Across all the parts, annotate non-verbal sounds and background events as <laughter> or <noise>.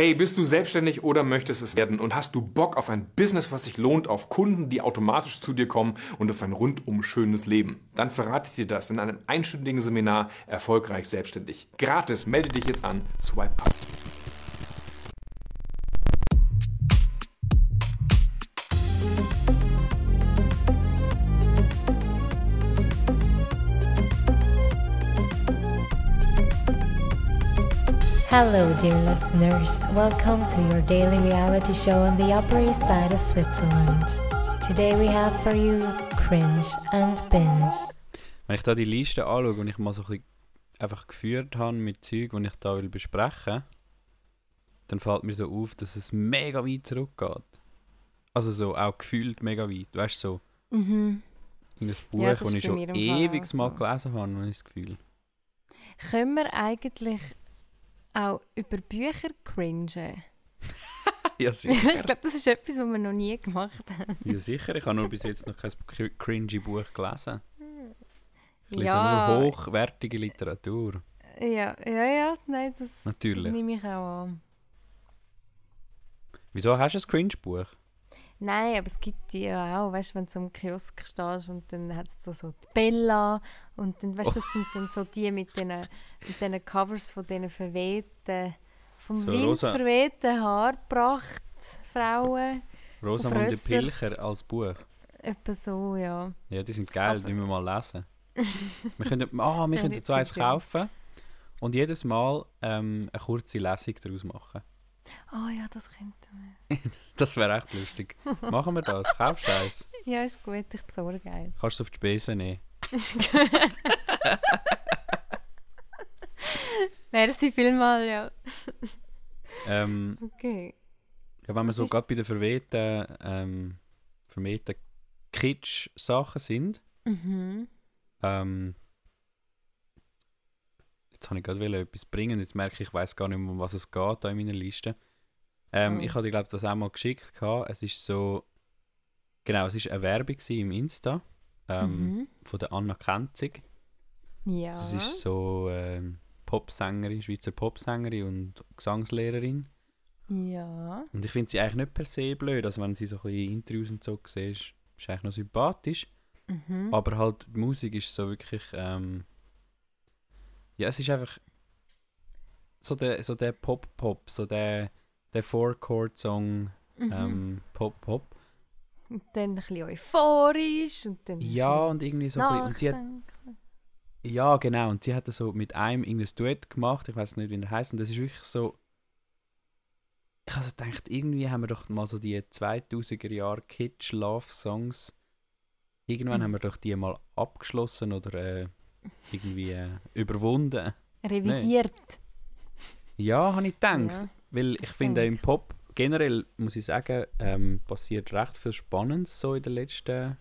Hey, bist du selbstständig oder möchtest es werden und hast du Bock auf ein Business, was sich lohnt, auf Kunden, die automatisch zu dir kommen und auf ein rundum schönes Leben? Dann verrate ich dir das in einem einstündigen Seminar Erfolgreich Selbstständig. Gratis, melde dich jetzt an. Swipe up. Hello, dear listeners. Welcome to your daily reality show on the Upper East Side of Switzerland. Today we have for you Cringe and Binge. Wenn ich da die Liste anschaue und ich mal so ein bisschen einfach geführt habe mit Zeug, die ich da will besprechen dann fällt mir so auf, dass es mega weit zurückgeht. Also so auch gefühlt mega weit. Weißt du, so Mhm. in ein Buch, Ja, das ich schon ewig mal gelesen habe, habe ich das Gefühl. Können wir eigentlich auch über Bücher cringen? <laughs> ja, <laughs> ich sicher. glaube, das ist etwas, was wir noch nie gemacht haben. ja, sicher. Ich habe nur bis jetzt noch kein cr- cringy Buch gelesen. Ich lese Ja. nur hochwertige Literatur. Ja, ja, ja, nein, das, das Natürlich. nehme ich auch an. Wieso hast du ein Cringe-Buch? Nein, aber es gibt die ja auch, weißt du, wenn du im Kiosk stehst und dann hat es so, so die Bella und dann, weißt du, das sind dann so die mit diesen mit diesen Covers von diesen verwehten, vom So Wind rosa- verwehten Haarpracht Frauen. Rosamunde Rösser. Pilcher als Buch. Etwa so, ja. Ja, die sind geil, Aber- die müssen wir mal lesen. <laughs> wir können, ah, wir können so eins kaufen und jedes Mal ähm, eine kurze Lesung daraus machen. Oh ja, das könnte man. <laughs> Das wäre echt lustig. Machen wir das. Kaufst du eins. Ja, ist gut, ich besorge eins. Kannst du auf die Spesen nehmen. <laughs> Merci vielmals, ja. Ähm, Okay. ja, wenn wir so gerade bei den verwehten, ähm, vermehrten Kitsch-Sachen sind, Mhm. ähm, jetzt habe ich gerade etwas bringen, jetzt merke ich, ich weiß gar nicht mehr, um was es geht da in meiner Liste. Ähm, Oh. Ich hatte, glaube das auch mal geschickt. Gehabt. Es ist so, genau, es war eine Werbung im Insta ähm, Mhm. von der Anna Kenzig. Ja. Das ist so ähm, Popsängerin, Schweizer Popsängerin und Gesangslehrerin. Ja. Und ich finde sie eigentlich nicht per se blöd. Also wenn sie so ein bisschen Interviews und so siehst, ist eigentlich noch sympathisch. Mhm. Aber halt, die Musik ist so wirklich. Ähm, ja, es ist einfach so der, so der Pop-Pop, so der, der Four-Chord-Song Mhm. ähm, Pop-Pop. Und dann ein bisschen euphorisch und dann. ein Ja, und irgendwie so. ein bisschen, und sie hat, ja, genau. Und sie hat das so mit einem irgendein Duett gemacht. Ich weiß nicht, wie er heißt. Und das ist wirklich so. Ich habe so gedacht, irgendwie haben wir doch mal so die 2000er Jahre Kitsch-Love-Songs. Irgendwann Mhm. haben wir doch die mal abgeschlossen oder äh, irgendwie äh, überwunden. Revidiert. Ja, habe ich gedacht. Ja. Weil ich Ich finde, im. Pop generell, muss ich sagen, ähm, passiert recht viel Spannendes so in den letzten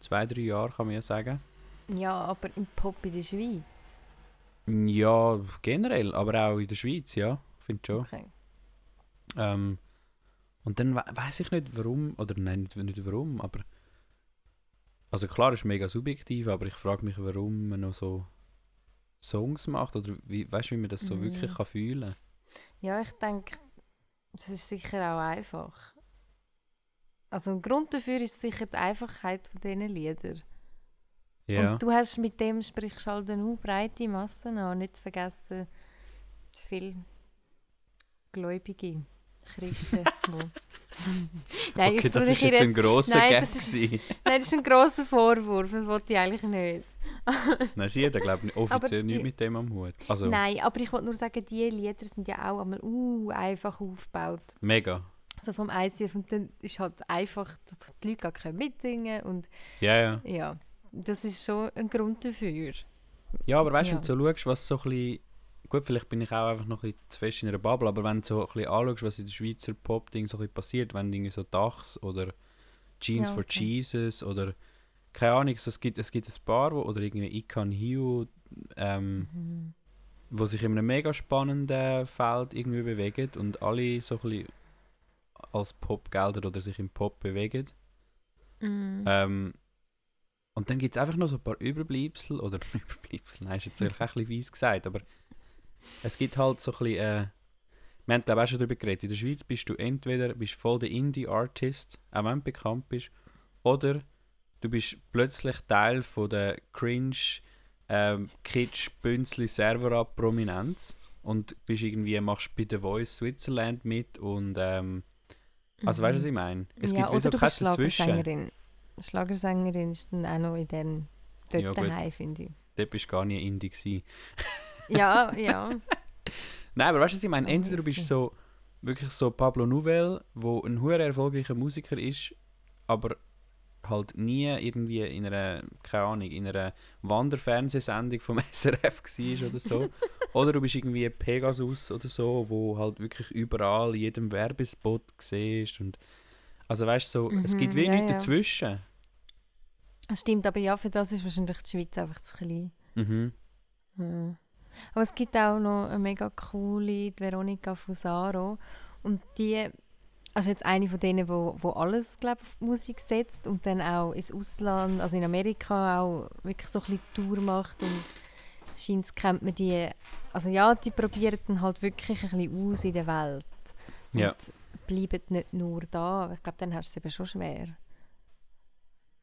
zwei, drei Jahren, kann man ja sagen. ja, aber im Pop in der Schweiz. Ja, generell, aber auch in der Schweiz, ja. Ich finde schon. Okay. Ähm, und dann we weiß ich nicht warum, oder nein, nicht, nicht warum, aber. Also klar, ist mega subjektiv, aber ich frage mich, warum man noch so Songs macht oder wie, weißt du, wie man das so Mhm. wirklich kann fühlen Ja, ich denke, das ist sicher auch einfach. Also ein Grund dafür ist sicher die Einfachheit von diesen Liedern. Ja. Und du hast mit dem sprichst halt eine breite Massen an. Nicht zu vergessen, viele Gläubige Christen. <laughs> Nein, okay, das ist jetzt ein grosser Nein, Gag. das ist-. <laughs> Nein, das ist ein grosser Vorwurf, das wollte ich eigentlich nicht. <laughs> Nein, sie hat, glaube ich, offiziell nichts mit dem am Hut. Also, Nein, aber ich wollte nur sagen, die Lieder sind ja auch einmal uh, einfach aufgebaut. mega. So vom ICF und dann ist halt einfach, dass die Leute gar können mitsingen und Ja, ja. ja, das ist schon ein Grund dafür. Ja, aber weißt du, Ja. wenn du so schaust, was so ein bisschen. Gut, vielleicht bin ich auch einfach noch ein bisschen zu fest in einer Bubble, aber wenn du so ein bisschen anschaust, was in der Schweizer Pop-Ding so ein bisschen passiert, wenn irgendwie so Dachs oder Jeans Ja, for okay. Jesus oder keine Ahnung, so, es, gibt, es gibt ein paar, wo, oder irgendwie Ikan Hiu, ähm, Mhm. wo sich in einem mega spannenden Feld irgendwie bewegen und alle so ein bisschen als Pop gelten oder sich im Pop bewegen. Mhm. Ähm, und dann gibt es einfach noch so ein paar Überbleibsel, oder <laughs> Überbleibsel, nein, ist jetzt auch ein bisschen weiss gesagt, aber es gibt halt so ein bisschen, äh, wir haben glaube ich auch schon darüber geredet, in der Schweiz bist du entweder bist voll der Indie-Artist, auch wenn du bekannt bist, oder du bist plötzlich Teil von der cringe ähm, kitsch bünzli server prominenz und bist irgendwie, machst bei The Voice Switzerland mit und ähm, also weißt du, was ich meine? Es Mhm. ja, gibt oder so du bist. Schlagersängerin. Schlagersängerin ist dann auch noch in den dort Ja, daheim, finde ich. Dort bist du gar nie Indie gewesen. <laughs> Ja, ja. <laughs> Nein, aber weißt du, was ich meine? Oh, Entweder du bist so wirklich so Pablo Nouvel, wo ein hoher erfolgreicher Musiker ist, aber halt nie irgendwie in einer, keine Ahnung, in einer Wanderfernsehsendung vom <laughs> SRF war oder so. oder du bist irgendwie Pegasus oder so, wo halt wirklich überall in jedem Werbespot siehst und also weißt du, so, es Mhm, gibt wenig ja, ja. dazwischen. Das stimmt, aber ja, für das ist wahrscheinlich die Schweiz einfach zu klein. Mhm. Ja. Aber es gibt auch noch eine mega coole, die Veronika Fusaro. Und die, also jetzt eine von denen, wo, wo alles, glaube auf Musik setzt und dann auch ins Ausland, also in Amerika auch wirklich so ein bisschen Tour macht und scheint kennt man die, also ja, die probieren dann halt wirklich ein bisschen aus in der Welt. Und Ja. bleiben nicht nur da. Ich glaube, dann hast du es eben schon schwer.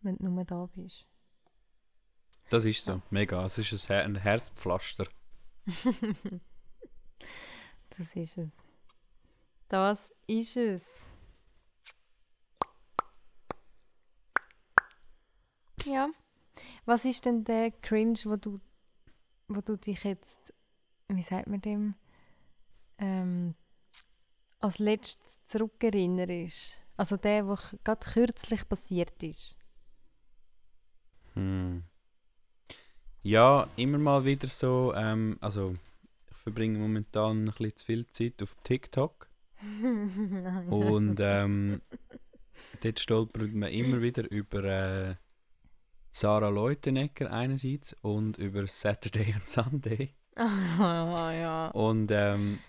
Wenn du nur da bist. Das ist so, mega. Es ist ein, Her ein Herzpflaster. <laughs> Das ist es. Das ist es. Ja. Was ist denn der Cringe, wo du, wo du dich jetzt, wie sagt man dem, ähm, als letztes zurückerinnerst? Also der, der gerade kürzlich passiert ist. Hm. Ja, immer mal wieder so. Ähm, also, ich verbringe momentan ein bisschen zu viel Zeit auf TikTok. <laughs> Und ähm, dort stolpert man immer wieder über äh, Sarah Leutenegger einerseits und über Saturday und Sunday. <laughs> Ah, ja. Und ähm,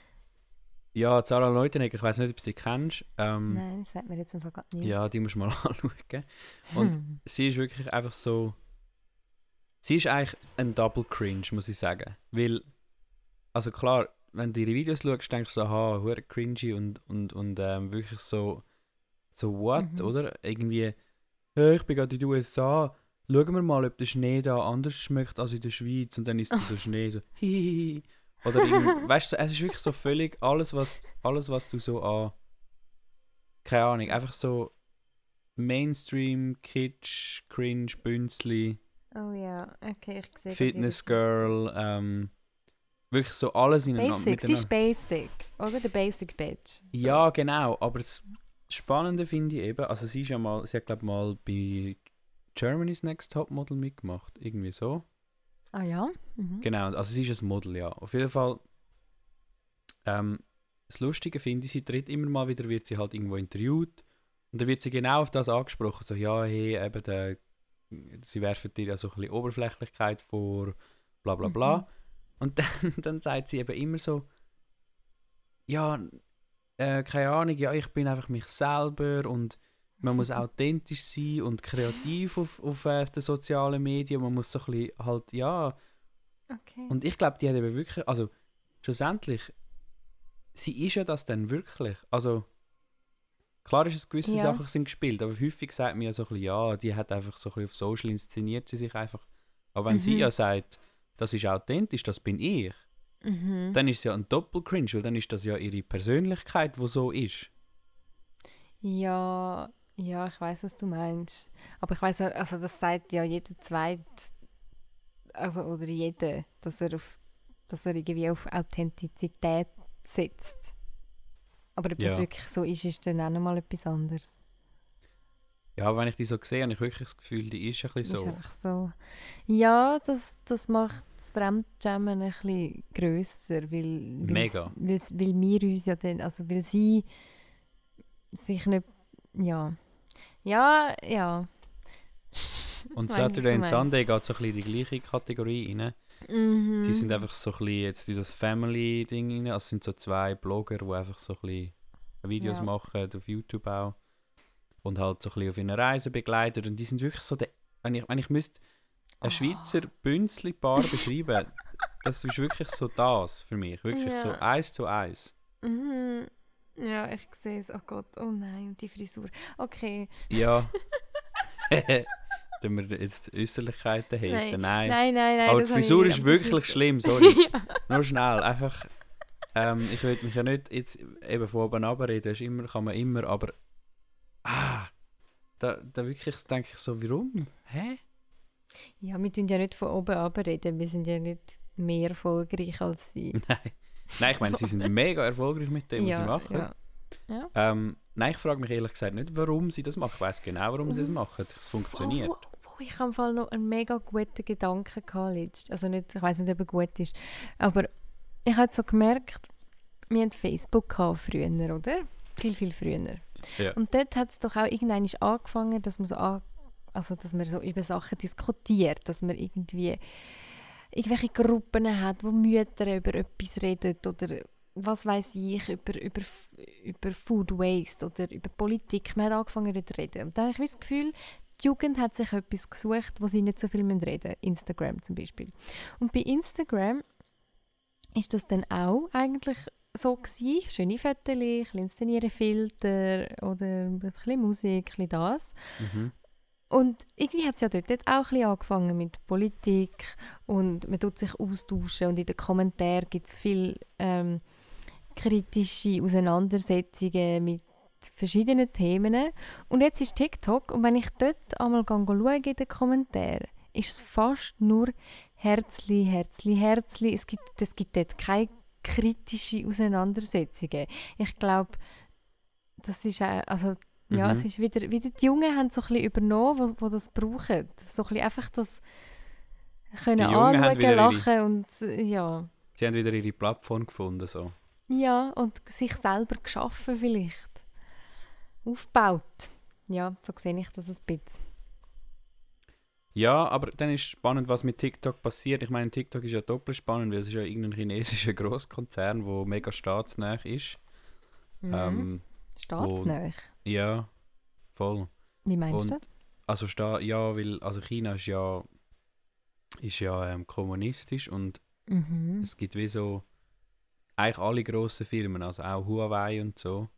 ja, Sarah Leutenegger, ich weiß nicht, ob du sie kennst. Ähm, Nein, das sagt mir jetzt einfach gerade nicht. ja, die musst du mal <laughs> anschauen. Und sie ist wirklich einfach so. Sie ist eigentlich ein Double Cringe, muss ich sagen. Weil, also klar, wenn du ihre Videos schaust, denkst du so, aha, hure cringy und, und, und ähm, wirklich so, so what, Mhm. oder? Irgendwie, hey, ich bin gerade in den USA, schauen wir mal, ob der Schnee da anders schmeckt als in der Schweiz und dann ist da so <laughs> Schnee, so hihihi. Oder <laughs> weißt du, es ist wirklich so völlig alles, was, alles, was du so an, keine Ahnung, einfach so Mainstream, Kitsch, Cringe, Bünzli, Oh ja, okay, ich sehe Fitness Girl, ähm, wirklich so alles in Basic, sie ist basic, oder? Der Basic Bitch. So. Ja, genau, aber das Spannende finde ich eben, also sie ist ja mal, sie hat glaube mal bei Germany's Next Top Model mitgemacht, irgendwie so. Ah ja? Mhm. Genau, also sie ist ein Model, ja. Auf jeden Fall, ähm, das Lustige finde ich, sie tritt immer mal wieder, wird sie halt irgendwo interviewt und dann wird sie genau auf das angesprochen, so, ja, hey, eben, der, sie werfen dir ja so ein bisschen Oberflächlichkeit vor, bla bla bla. Mhm. Und dann, <laughs> dann sagt sie eben immer so, ja, äh, keine Ahnung, ja, ich bin einfach mich selber und man muss <laughs> authentisch sein und kreativ auf, auf äh, den sozialen Medien. Man muss so ein bisschen halt, ja, Okay. und ich glaube, die hat eben wirklich, also schlussendlich, sie ist ja das dann wirklich. Also klar ist es gewisse Ja. Sachen sind gespielt, aber häufig sagt man ja so ein bisschen, ja, die hat einfach so ein bisschen auf Social inszeniert sie sich einfach. Aber wenn sie Mhm. ja sagt, das ist authentisch, das bin ich, mhm. dann ist es ja ein Doppel-Cringe, weil dann ist das ja ihre Persönlichkeit, wo so ist. Ja, ja, ich weiß, was du meinst. Aber ich weiß, also das sagt ja jeder Zweit, also oder jeder, dass er auf, dass er irgendwie auf Authentizität setzt. Aber ob das Ja. wirklich so ist, ist dann auch nochmal etwas anderes. Ja, wenn ich die so sehe, habe ich wirklich das Gefühl, die ist ein Das bisschen ist so. einfach so. Ja, das, das macht das Fremdschämen ein bisschen grösser, weil, Mega. weil, weil wir uns ja dann, also weil sie sich nicht, ja, ja, ja. Und <laughs> Saturday meinst. Sunday geht so ein bisschen in die gleiche Kategorie rein. Mhm. Die sind einfach so ein bisschen jetzt in das Family-Ding rein. Also es sind so zwei Blogger, die einfach so ein bisschen Videos Ja. machen, auf YouTube auch. Und halt so ein bisschen auf ihrer Reise begleitet. Und die sind wirklich so, der, wenn, ich, wenn ich müsste ein Oh. Schweizer Bünzli-Paar beschreiben, <laughs> das ist wirklich so das für mich. Wirklich so Ja. eins zu eins. Mhm. Ja, ich sehe es. Oh Gott, oh nein, die Frisur. Okay. Ja. <laughs> <laughs> Tun wir jetzt Äußerlichkeiten haten? Nein. Nein, nein, nein. Aber die Frisur ist wirklich schlimm, sorry. <laughs> ja. Nur schnell, einfach. Ähm, ich will mich ja nicht jetzt eben von oben runterreden, das ist immer, kann man immer, aber. Ah! Da, da wirklich denke ich so, warum? Hä? ja, wir tun ja nicht von oben reden. Wir sind ja nicht mehr erfolgreich als sie. <laughs> Nein. Nein, ich meine, sie sind <laughs> mega erfolgreich mit dem, was sie machen. ja. Ähm, nein, ich frage mich ehrlich gesagt nicht, warum sie das machen. Ich weiß genau, warum sie das machen. Es funktioniert. Oh, oh, oh, ich habe im Fall noch einen mega guten Gedanken gehabt. Also nicht, ich weiß nicht, ob er gut ist. Aber ich habe so gemerkt, wir hatten Facebook gehabt früher, oder? Viel, viel früher. Ja. Und dort hat es doch auch irgendwann angefangen, dass man so an, also dass man so über Sachen diskutiert, dass man irgendwie irgendwelche Gruppen hat, wo Mütter über etwas reden oder was weiß ich, über, über, über Food Waste oder über Politik. Man hat angefangen zu reden. Und dann habe ich das Gefühl, die Jugend hat sich etwas gesucht, wo sie nicht so viel reden müssen. Instagram zum Beispiel. Und bei Instagram ist das dann auch eigentlich so gewesen. Schöne Fotos, ein bisschen inszenieren Filter oder ein bisschen Musik, ein bisschen das. Mhm. Und irgendwie hat es ja dort, auch ein bisschen angefangen mit Politik und man tut sich austauschen und in den Kommentaren gibt es viele ähm, kritische Auseinandersetzungen mit verschiedenen Themen. Und jetzt ist TikTok und wenn ich dort einmal schaue in den Kommentaren, ist es fast nur Herzli, Herzli, Herzli. Es gibt, es gibt dort keine kritische Auseinandersetzungen. Ich glaube, das ist auch, also ja, Mhm. es ist wieder, wieder die Jungen haben so ein bisschen übernommen, wo, wo das brauchen. So ein bisschen einfach das können anschauen, ihre- lachen und äh, ja. Sie haben wieder ihre Plattform gefunden. So. Ja, und sich selber geschaffen vielleicht. Aufgebaut. Ja, so sehe ich das ein bisschen. Ja, aber dann ist spannend, was mit TikTok passiert. Ich meine, TikTok ist ja doppelt spannend, weil es ist ja irgendein chinesischer <laughs> Großkonzern, der mega staatsnah ist. Mhm. Ähm, Staatsnähe. ja, voll. Wie meinst du und- das? Also sta ja, weil also China ist ja ist ja ähm, kommunistisch und Mhm. es gibt wie so eigentlich alle grossen Firmen, also auch Huawei und so,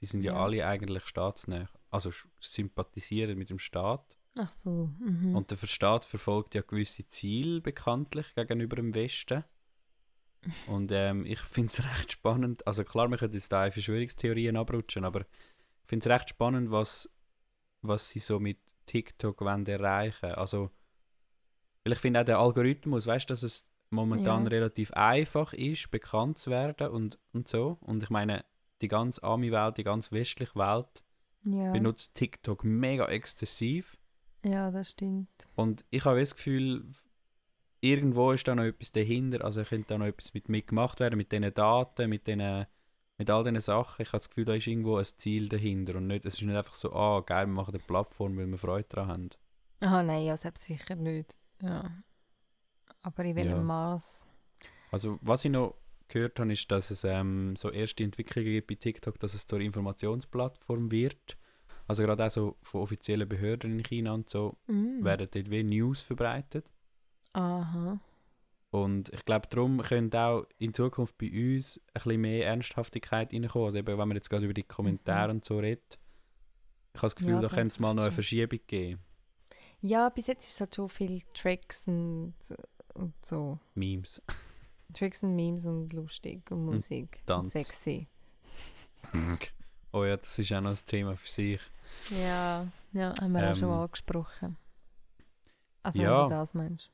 die sind ja, Ja. alle eigentlich staatsnah. Also sympathisieren mit dem Staat. Ach so. Mhm. Und der Staat verfolgt ja gewisse Ziele bekanntlich gegenüber dem Westen. <laughs> Und ähm, ich finde es recht spannend. Also klar, wir können jetzt da in Verschwörungstheorien abrutschen, aber ich finde es recht spannend, was, was sie so mit TikTok wollen erreichen. Also, weil ich finde auch der Algorithmus, weißt du, dass es momentan Ja. relativ einfach ist, bekannt zu werden und, und so. Und ich meine, die ganze Ami-Welt, die ganze westliche Welt ja. benutzt TikTok mega exzessiv. ja, das stimmt. Und ich habe das Gefühl, irgendwo ist da noch etwas dahinter. Also könnte da noch etwas mit mitgemacht werden, mit diesen Daten, mit, diesen, mit all diesen Sachen. Ich habe das Gefühl, da ist irgendwo ein Ziel dahinter. Und nicht, es ist nicht einfach so, ah, geil, wir machen eine Plattform, weil wir Freude daran haben. Ah nein, ja, selbst sicher nicht. Ja. Aber in welchem Ja. Maß? Also was ich noch gehört habe, ist, dass es ähm, so erste Entwicklungen gibt bei TikTok, dass es zur Informationsplattform wird. Also gerade auch so von offiziellen Behörden in China und so Mhm. werden dort wie News verbreitet. Aha. Und ich glaube, darum könnte auch in Zukunft bei uns ein bisschen mehr Ernsthaftigkeit reinkommen. Also eben, wenn man jetzt gerade über die Kommentare und so redet. Ich habe das Gefühl, Ja, da könnte es mal noch eine Verschiebung geben. Ja, bis jetzt ist es halt schon viel Tricks und, und so. Memes. Tricks und Memes und lustig und Musik und Tanz. sexy. oh ja, das ist auch noch ein Thema für sich. Ja, ja, haben wir auch schon Ähm, angesprochen. Also ja. wenn du das meinst.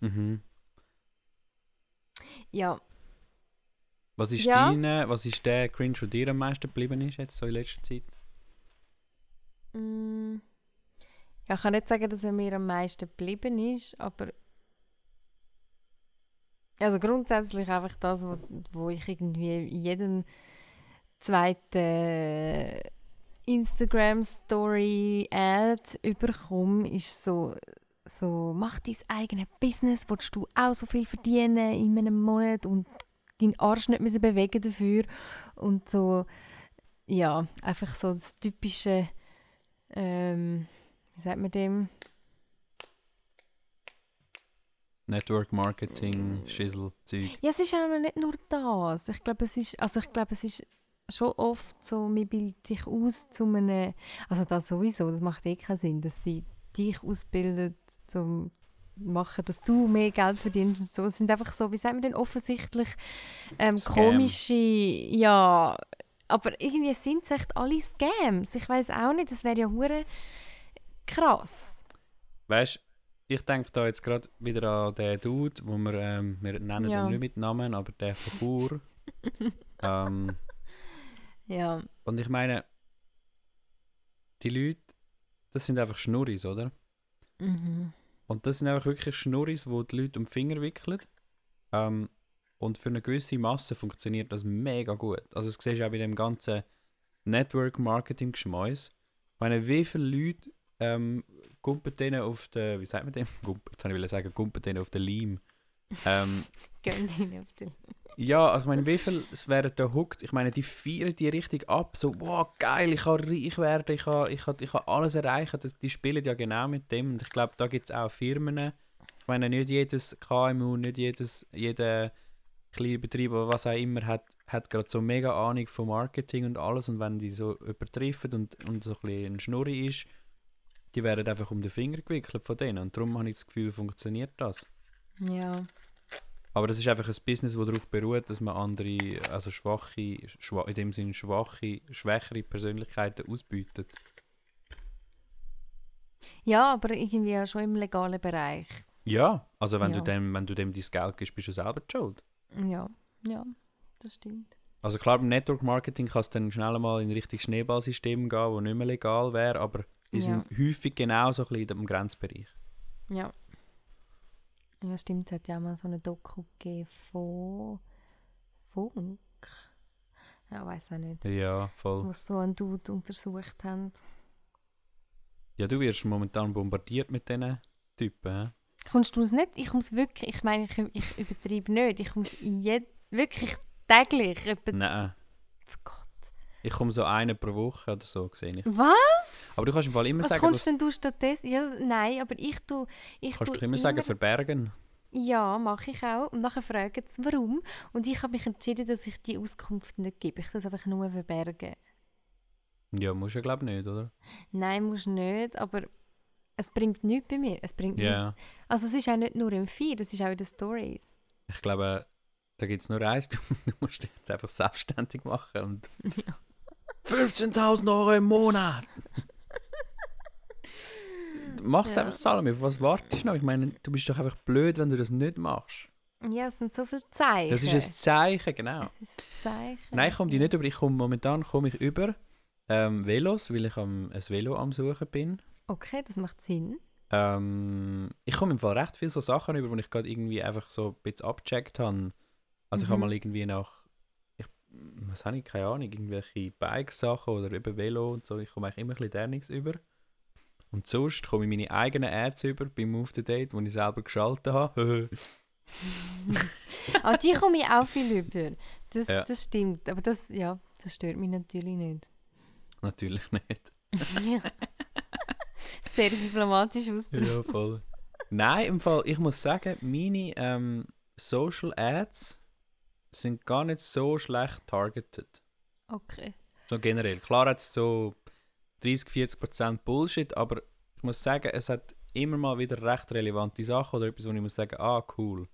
Mhm. Ja, Was ist Ja. deine, was ist der Cringe, der dir am meisten geblieben ist jetzt so in letzter Zeit? mm, ja, ich kann nicht sagen, dass er mir am meisten geblieben ist, aber also grundsätzlich einfach das, wo, wo ich irgendwie in jedem zweiten Instagram-Story-Ad überkomme, ist so, so, mach dein eigenes Business, willst du auch so viel verdienen in einem Monat und deinen Arsch nicht müssen bewegen dafür und so, ja, einfach so das typische, ähm, wie sagt man dem? Network Marketing, Schissel, Zeug. Ja, es ist auch nicht nur das. Ich glaube, es ist, also ich glaube, es ist schon oft so, man bildet dich aus zu einem, also das sowieso, das macht eh keinen Sinn, dass sie dich ausbildet zum machen, dass du mehr Geld verdienst und so. Es sind einfach so, wie sagt man denn, offensichtlich ähm, komische, ja, aber irgendwie sind es echt alle Scams. Ich weiß auch nicht, das wäre ja hure krass. Weißt ich denke da jetzt gerade wieder an den Dude, wo wir, ähm, wir nennen Ja. ihn nicht mit Namen, aber der Chur. <laughs> ähm, Ja, und ich meine, die Leute, das sind einfach Schnurris, oder? mhm. Und das sind einfach wirklich Schnurris, die die Leute um die Finger wickeln. Ähm, und für eine gewisse Masse funktioniert das mega gut. Also das siehst du auch bei dem ganzen Network-Marketing-Geschmäus. Ich meine, wie viele Leute ähm, gumpen denen auf der, wie sagt man dem? <laughs> Gumpen, jetzt wollte ich sagen, gumpen denen auf der Leim. Ähm, <laughs> gehen die auf die. ja, also ich meine, wie viel es werden da hooked? Ich meine, die feiern die richtig ab. So, wow, geil, ich kann reich werden, ich kann, ich kann, ich kann alles erreichen. Das, die spielen ja genau mit dem. Und ich glaube, da gibt es auch Firmen. Ich meine, nicht jedes KMU, nicht jedes, jeder kleine Betrieb oder was auch immer hat, hat gerade so mega Ahnung von Marketing und alles. Und wenn die so übertreffen und, und so ein bisschen ein Schnurri ist, die werden einfach um den Finger gewickelt von denen. Und darum habe ich das Gefühl, funktioniert das. Ja, Aber das ist einfach ein Business, das darauf beruht, dass man andere, also schwache, schwa in dem Sinne schwache, schwächere Persönlichkeiten ausbietet. ja, aber irgendwie ja schon im legalen Bereich. Ja, also wenn, Ja. Du dem, wenn du dem dein Geld gibst, bist du selber schuld. Ja, ja, das stimmt. Also klar, beim Network Marketing kann es dann schnell mal in Richtung Schneeballsystem gehen, das nicht mehr legal wäre, aber die Ja. sind häufig genau so ein bisschen im Grenzbereich. Ja. Ja, stimmt. Es hat ja auch mal so eine Doku gegeben von Funk. Ja, weiß auch nicht. Ja, voll. Wo sie so einen Dude untersucht haben. Ja, du wirst momentan bombardiert mit diesen Typen. Kommst du es nicht? Ich muss wirklich, ich meine, ich, ich übertreibe nicht. Ich muss wirklich täglich. Nein. Ich komme so eine pro Woche oder so, sehe ich. Was? Aber du kannst im Fall immer Was sagen, kommst dass, denn du stattdessen? Ja, nein, aber ich tue... Ich kannst du immer sagen, verbergen. Ja, mache ich auch. Und nachher fragen sie, warum. Und ich habe mich entschieden, dass ich die Auskunft nicht gebe. Ich es einfach nur verbergen. Ja, musst du ja glaube ich nicht, oder? Nein, musst nicht, aber es bringt nichts bei mir. Es bringt Ja. nichts. Also es ist auch nicht nur im Feed, es ist auch in den Stories. Ich glaube, da gibt es nur eins. Du, <laughs> du musst dich jetzt einfach selbstständig machen. Und <laughs> Ja. 15.000 Euro im Monat! Mach's Ja. einfach, Salome. Auf was wartest du noch? Ich meine, du bist doch einfach blöd, wenn du das nicht machst. Ja, es sind so viele Zeichen. Das ist ein Zeichen, genau. Es ist ein Zeichen. Nein, ich komme die nicht über. Ich komme, momentan komme ich über ähm, Velos, weil ich am, ein Velo am Suchen bin. Okay, das macht Sinn. Ähm, ich komme im Fall recht viele so Sachen über, wo ich gerade irgendwie einfach so ein bisschen abgecheckt habe. Also ich habe Mhm. mal irgendwie nach, was habe ich, keine Ahnung, irgendwelche Bike-Sachen oder über Velo und so. Ich komme eigentlich immer ein bisschen der nichts über. Und sonst komme ich meine eigenen Ads über bei Move the Date, die ich selber geschaltet habe. Aber <laughs> die komme ich auch viel über. Das, Ja. das stimmt. Aber das, ja, das stört mich natürlich nicht. Natürlich nicht. ja. Sehr diplomatisch ausdrücken. Ja, voll. Nein, im Fall, ich muss sagen, meine ähm, Social Ads sind gar nicht so schlecht targeted. Okay. So generell. Klar hat es so 30-40% Bullshit, aber ich muss sagen, es hat immer mal wieder recht relevante Sachen oder etwas, wo ich muss sagen, ah, cool.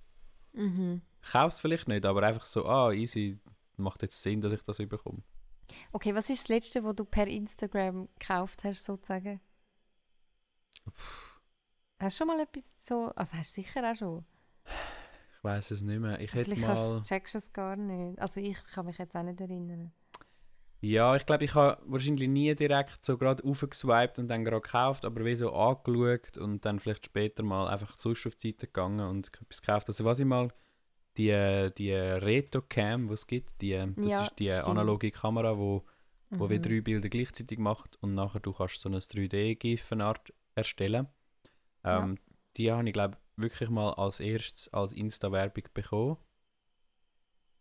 Mhm. Ich kaufe es vielleicht nicht, aber einfach so, ah, easy, macht jetzt Sinn, dass ich das überkomme. Okay, was ist das Letzte, was du per Instagram gekauft hast, sozusagen? Hast du schon mal etwas so... Also hast du sicher auch schon. Ich weiß es nicht mehr. Ich hätte Vielleicht mal... checkst du es gar nicht. Also ich kann mich jetzt auch nicht erinnern. Ja, ich glaube, ich habe wahrscheinlich nie direkt so gerade aufgeswiped und dann gerade gekauft, aber wie so angeschaut und dann vielleicht später mal einfach sonst auf die Seite gegangen und etwas gekauft. Also was ich mal, die, die Reto-Cam, die es gibt, die, das Ja, ist die stimmt. analoge Kamera, wo, wo wie Mhm. drei Bilder gleichzeitig macht und nachher du kannst so ein 3D-GIF-Art erstellen. Ja. Ähm, Die habe ich glaube wirklich mal als erstes als Insta-Werbung bekommen.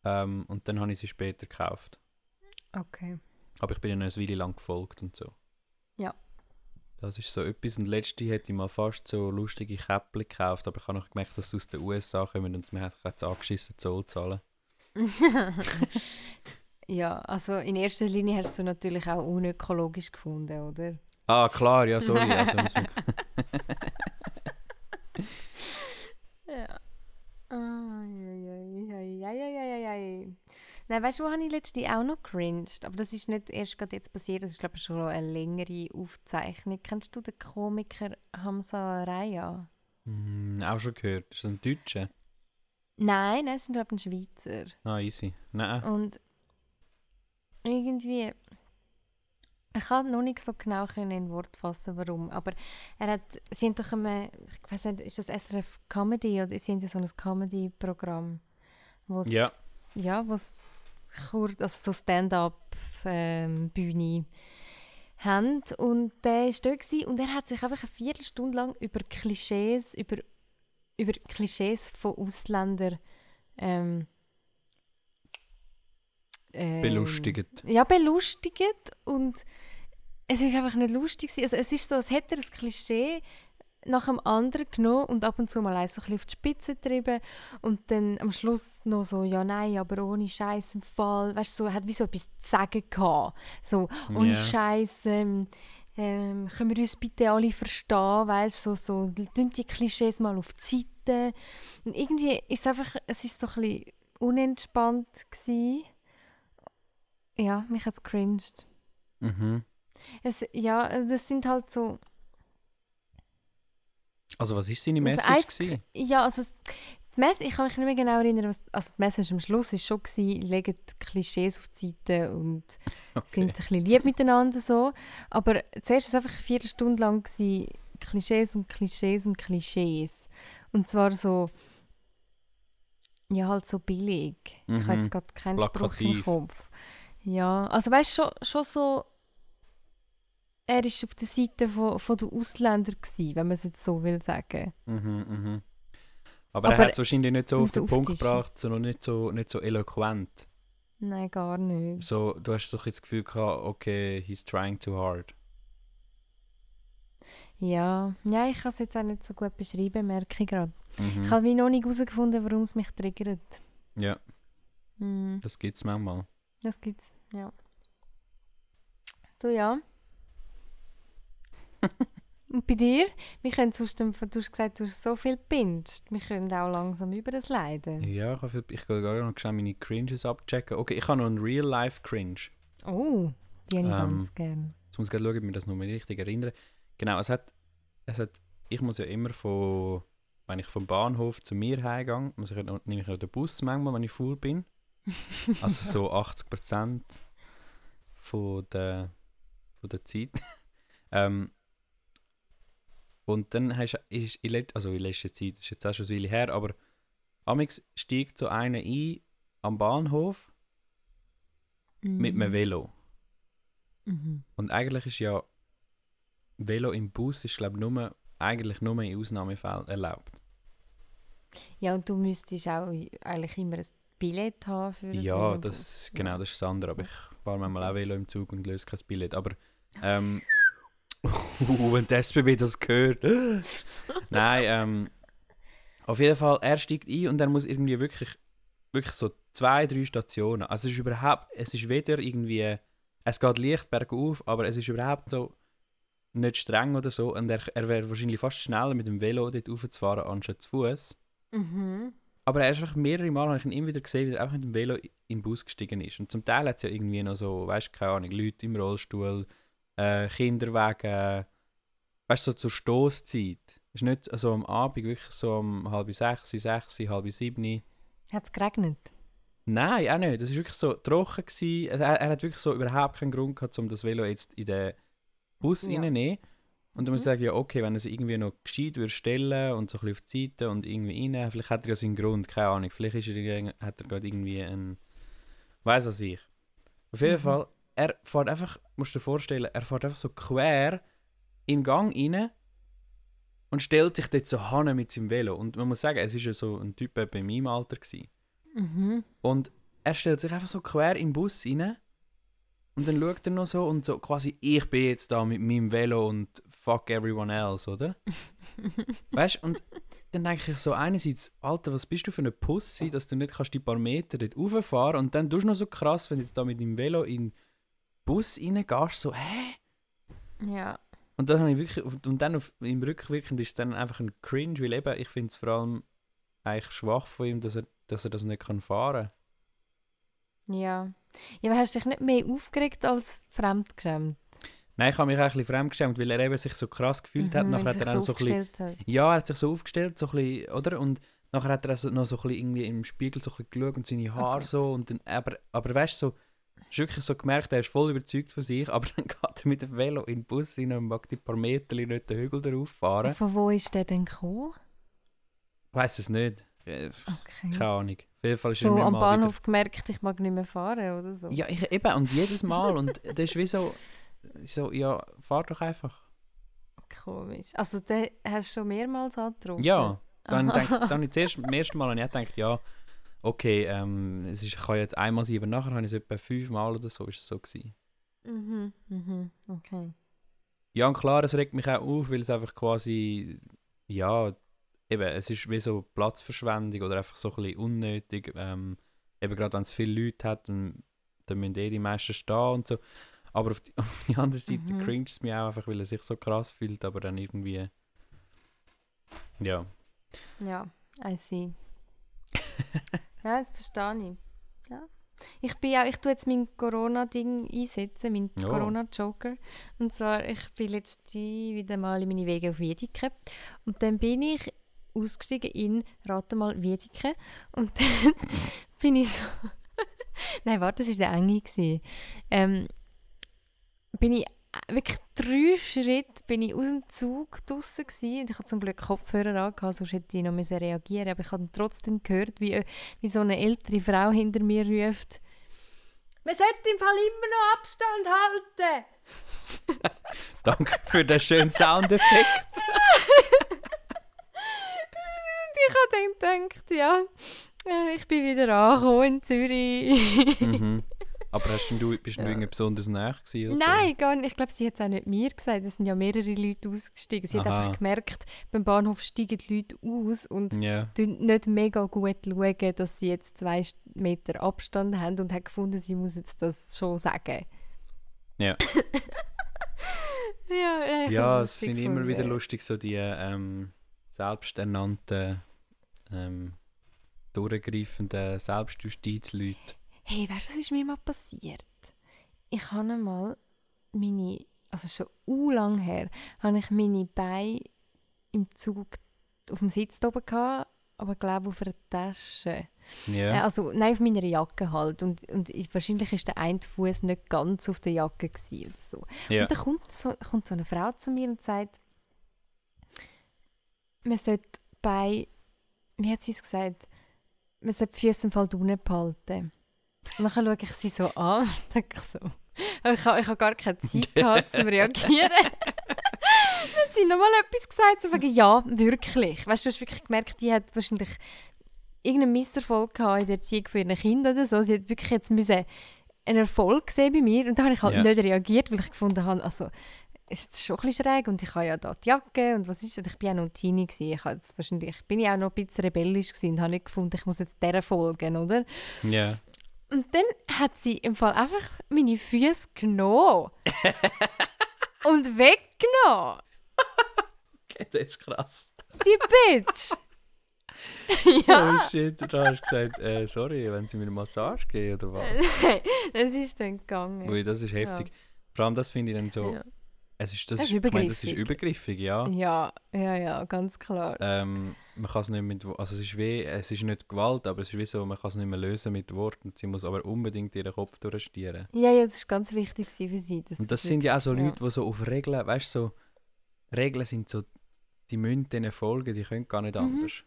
Ähm, und dann habe ich sie später gekauft. Okay. Aber ich bin ihnen eine Weile lang gefolgt und so. Das ist so etwas. Und letzte hätte ich mal fast so lustige Käppchen gekauft, aber ich habe noch gemerkt, dass sie aus den USA kommen und mir hat jetzt angeschissen, Zoll zahlen. <laughs> ja, also in erster Linie hast du natürlich auch unökologisch gefunden, oder? Ah, klar, ja, sorry. Also <laughs> muss man <laughs> Ja. Ai, Nein, weißt du, wo habe ich letztens auch noch cringed? Aber das ist nicht erst gerade jetzt passiert, das ist glaube ich schon eine längere Aufzeichnung. Kennst du den Komiker Hamza Raya? Mm, auch schon gehört. Ist das ein Deutscher? Nein, er ist glaube ich ein Schweizer. Ah, easy. Nein. Und irgendwie, ich kann noch nicht so genau in Wort fassen, warum. Aber er hat, sie haben doch immer, ich weiß nicht, ist das SRF Comedy oder sie haben ja so ein Comedy-Programm, wo Ja. ja, wo es kurz, so Stand-up-Bühne haben. Und der war dort und er hat sich einfach eine Viertelstunde lang über Klischees, über, über Klischees von Ausländern ähm, ähm, Belustigt. ja, belustigt und es ist einfach nicht lustig. Also es ist so, als hätte er ein Klischee nach dem anderen genommen und ab und zu mal eins so ein bisschen auf die Spitze getrieben und dann am Schluss noch so, ja nein, aber ohne Scheiß im Fall, weißt du, so, hat wie so etwas zu sagen gehabt. So, ohne Ja. Scheiß, ähm, ähm, können wir uns bitte alle verstehen, weißt du, so, so, die Klischees mal auf die Seite. Und irgendwie ist es einfach, es ist so ein bisschen unentspannt gewesen. Ja, mich hat es cringed. Mhm. Es, ja, das sind halt so. Also was war seine also Message? eins- gewesen? ja, also die Mess ich kann mich nicht mehr genau erinnern, was, also die Message am Schluss war schon, gewesen, legen die Klischees auf die Seite und sind ein bisschen lieb miteinander so. Aber zuerst war es einfach eine Viertelstunde lang gewesen, Klischees und Klischees und Klischees. Und zwar so, ja halt so billig. Ich habe Mhm. jetzt gerade keinen Spruch im Plakativ. Kopf. Ja, also weißt du, schon, schon so, er war auf der Seite von, von den Ausländern, gewesen, wenn man es jetzt so will sagen. Mhm, mhm. Aber, er Aber hat es wahrscheinlich nicht so auf den Punkt auftischen. gebracht, sondern nicht so, nicht so eloquent. Nein, gar nicht. So, du hast ein bisschen das Gefühl gehabt, okay, he's trying too hard. Ja, ja ich kann es jetzt auch nicht so gut beschreiben, merke ich gerade. Mhm. Ich habe wie noch nicht herausgefunden, warum es mich triggert. Ja, Hm, das gibt es manchmal. das gibt's, ja. Du ja. Und bei dir? Wir können sonst, du hast gesagt, du hast so viel gepincht. Wir können auch langsam über das leiden. Ja, ich, habe ich gehe gerade noch meine Cringes abchecken. Okay, ich habe noch einen Real-Life-Cringe. Oh, die habe ich Ähm, ganz gern. Jetzt muss ich schauen, ob ich mir das noch mal richtig erinnere. Genau, es hat, es hat, ich muss ja immer von, wenn ich vom Bahnhof zu mir heimgehe, muss ich, nehme ich noch den Bus manchmal, wenn ich faul bin. <laughs> Also so 80% von der, von der Zeit. <laughs> ähm, und dann hast du, ist, in let- also in letzter Zeit, das ist jetzt auch schon so Weile her, aber amix steigt so einer ein am Bahnhof mit einem Velo. Mhm. Und eigentlich ist ja Velo im Bus ist glaube nur eigentlich nur in Ausnahmefällen erlaubt. Ja, und du müsstest auch eigentlich immer ein Billett haben für ein Ja, Velobus. das genau, das ist das andere. Aber ich fahre manchmal auch Velo im Zug und löse kein Billett. Aber ähm, <laughs> <laughs> wenn die SBB das hört. <laughs> Nein, ähm, auf jeden Fall, er steigt ein und er muss irgendwie wirklich, wirklich so zwei, drei Stationen. Also es ist überhaupt, es ist weder irgendwie, es geht leicht bergauf, aber es ist überhaupt so nicht streng oder so. Und er, er wäre wahrscheinlich fast schneller mit dem Velo dort raufzufahren, anstatt zu Fuß. Mhm. Aber er ist einfach mehrere Mal, habe ich ihn immer wieder gesehen, wie er einfach mit dem Velo in den Bus gestiegen ist. Und zum Teil hat es ja irgendwie noch so, weißt du, keine Ahnung, Leute im Rollstuhl, äh, Kinderwagen, weißt du, so zur Stoßzeit. Ist nicht so am Abend, wirklich so um halb sechs, sechs, halb sieben. Hat es geregnet? Nein, auch nicht. Das war wirklich so trocken. Gewesen. Er, er hat wirklich so überhaupt keinen Grund gehabt, um das Velo jetzt in den Bus Ja. reinzunehmen. Und dann muss ich Mhm. sagen, ja, okay, wenn er sie irgendwie noch gescheit würde stellen und so ein bisschen auf die Seite und irgendwie rein, vielleicht hat er ja seinen Grund, keine Ahnung. Vielleicht ist er, hat er gerade irgendwie einen. Weiß was ich. Auf jeden Mhm. Fall, er fährt einfach, musst du dir vorstellen, er fährt einfach so quer in den Gang rein und stellt sich dort so hin mit seinem Velo. Und man muss sagen, es war ja so ein Typ in meinem Alter. Gewesen. Mhm. Und er stellt sich einfach so quer in den Bus rein Und dann schaut er noch so und so quasi, ich bin jetzt da mit meinem Velo und fuck everyone else, oder? <laughs> weißt du, und dann denke ich so einerseits, Alter, was bist du für eine Pussy, dass du nicht kannst die paar Meter dort rauffahren und dann tust du noch so krass, wenn du jetzt da mit dem Velo in Bus reingehst, so, hä? Ja. Und dann habe ich wirklich, und dann auf, im Rückwirkend ist es dann einfach ein Cringe, weil eben, ich finde es vor allem eigentlich schwach von ihm, dass er, dass er das nicht kann fahren Ja. Ja, aber hast du dich nicht mehr aufgeregt als fremdgeschämt? Nein, ich habe mich auch ein bisschen fremdgeschämt, weil er eben sich so krass gefühlt hat. Mhm, wenn Nachher hat er auch so ein bisschen, hat. ja, er hat sich so aufgestellt, so ein bisschen, oder? Und nachher hat er also noch so ein bisschen irgendwie im Spiegel so ein bisschen geschaut und seine Haare Gott. so und dann, aber, aber weißt du, so, hast wirklich so gemerkt, er ist voll überzeugt von sich, <laughs> aber dann geht er mit dem Velo in den Bus rein und mag die paar Meter nicht den Hügel darauf fahren. Von wo ist der denn gekommen? Ich weiß es nicht. Äh, Okay. Keine Ahnung. Auf jeden Fall ist er So nicht am mal wieder- Bahnhof gemerkt, ich mag nicht mehr fahren oder so. Ja, ich, eben, und jedes Mal. Und <laughs> das ist wie so, so, ja, fahr doch einfach. Komisch. Also, den hast du schon mehrmals angetroffen? Ja. Dann, denk, dann habe ich zuerst, beim ersten Mal habe ich gedacht, ja, okay, ähm, es ist, ich kann jetzt einmal sein, aber nachher habe ich es etwa fünfmal oder so, ist es so gewesen. Mhm, mhm, okay. Ja, und klar, es regt mich auch auf, weil es einfach quasi, ja, eben, es ist wie so Platzverschwendung oder einfach so ein bisschen unnötig. Ähm, eben gerade wenn es viele Leute hat, dann, dann müssen eh die meisten stehen und so. Aber auf die, <laughs> auf die andere Seite Mhm. cringe es mich auch einfach, weil er sich so krass fühlt, aber dann irgendwie, ja. Ja, I see. <laughs> ja, das verstehe ich. Ja. Ich bin ja, ich tue jetzt mein Corona-Ding einsetzen, mein Ja. Corona-Joker. Und zwar, ich bin letzte wieder mal in meine Wege auf Wiedeke. Und dann bin ich ausgestiegen in, rate mal, Wiedeke. Und <laughs> dann bin ich so... <laughs> Nein, warte, das war der Enge. Ähm, bin ich wirklich drei Schritte bin ich aus dem Zug gewesen. und ich hatte zum Glück Kopfhörer angehabt, sonst hätte ich noch müssen reagieren aber ich habe trotzdem gehört, wie, äh, wie so eine ältere Frau hinter mir ruft «Man sollte im Fall immer noch Abstand halten!» <laughs> Danke für den schönen Soundeffekt. Und ich habe dann gedacht, ja, äh, ich bin wieder angekommen in Zürich. mhm. Aber hast denn du, bist du Ja. irgendwie besonders nah gewesen? Nein, gar nicht. Ich glaube, sie hat es auch nicht mir gesagt. Es sind ja mehrere Leute ausgestiegen. Sie hat Aha. einfach gemerkt, beim Bahnhof steigen die Leute aus und tun nicht mega gut schauen, dass sie jetzt zwei Meter Abstand haben und hat gefunden, sie muss jetzt das schon sagen. Ja. <laughs> ja, ja, ich Ja, es ich immer wieder lustig, so die ähm, selbsternannten, ähm, durchgreifenden Selbstjustizleute. Hey, weißt du, was ist mir mal passiert? Ich habe mal meine, also schon u lang her, habe ich meine Beine im Zug auf dem Sitz oben gehabt, aber glaube auf einer Tasche. Äh, Ja. also nein, auf meiner Jacke halt. Und, und ich, wahrscheinlich ist der eine Fuß nicht ganz auf der Jacke gewesen so. ja. Und dann kommt so, kommt so eine Frau zu mir und sagt, man sollte bei, wie hat sie es gesagt, man sollte die Füße im Fall unten behalten. Und dann schaue ich sie so an und <laughs> denke so, ich habe ich gar keine Zeit <laughs> gehabt, zum reagieren. dann <laughs> hat sie nochmal etwas gesagt, so wegen, ja, wirklich. Weißt du, du hast wirklich gemerkt, die hat wahrscheinlich irgendeinen Misserfolg gehabt in der Erziehung von ihren Kindern oder so. Sie hat wirklich jetzt müssen einen Erfolg gesehen bei mir und da habe ich halt Ja. nicht reagiert, weil ich gefunden habe, also ist das schon ein bisschen schräg und ich habe ja da die Jacke und was ist das? Ich bin ja noch ein Teenie gewesen. Ich habe wahrscheinlich bin ich auch noch ein bisschen rebellisch gewesen und habe nicht gefunden, ich muss jetzt der folgen, oder? ja. Und dann hat sie im Fall einfach meine Füße genommen <laughs> und weggenommen. Okay, das ist krass. Die Bitch. <laughs> ja. Oh shit, da hast du gesagt, äh, sorry, wenn sie mir eine Massage geben oder was? <laughs> Nein, das ist dann gegangen. Ui, das ist heftig. Vor allem das finde ich dann so, Ja. Es ist, das, Das ist ist, ich meine, das ist übergriffig. übergriffig, ja. ja, ja, ja, ganz klar. Ähm, man kann es nicht mit, also es ist wie, es ist nicht Gewalt, aber es ist wie so, man kann es nicht mehr lösen mit Worten. Sie muss aber unbedingt ihren Kopf durchstieren. Ja, ja, das war ganz wichtig für sie. dass Und das das sind ja auch so Leute, die so auf Regeln, weißt du, so, Regeln sind so, die müssen denen folgen, die können gar nicht Mhm. anders.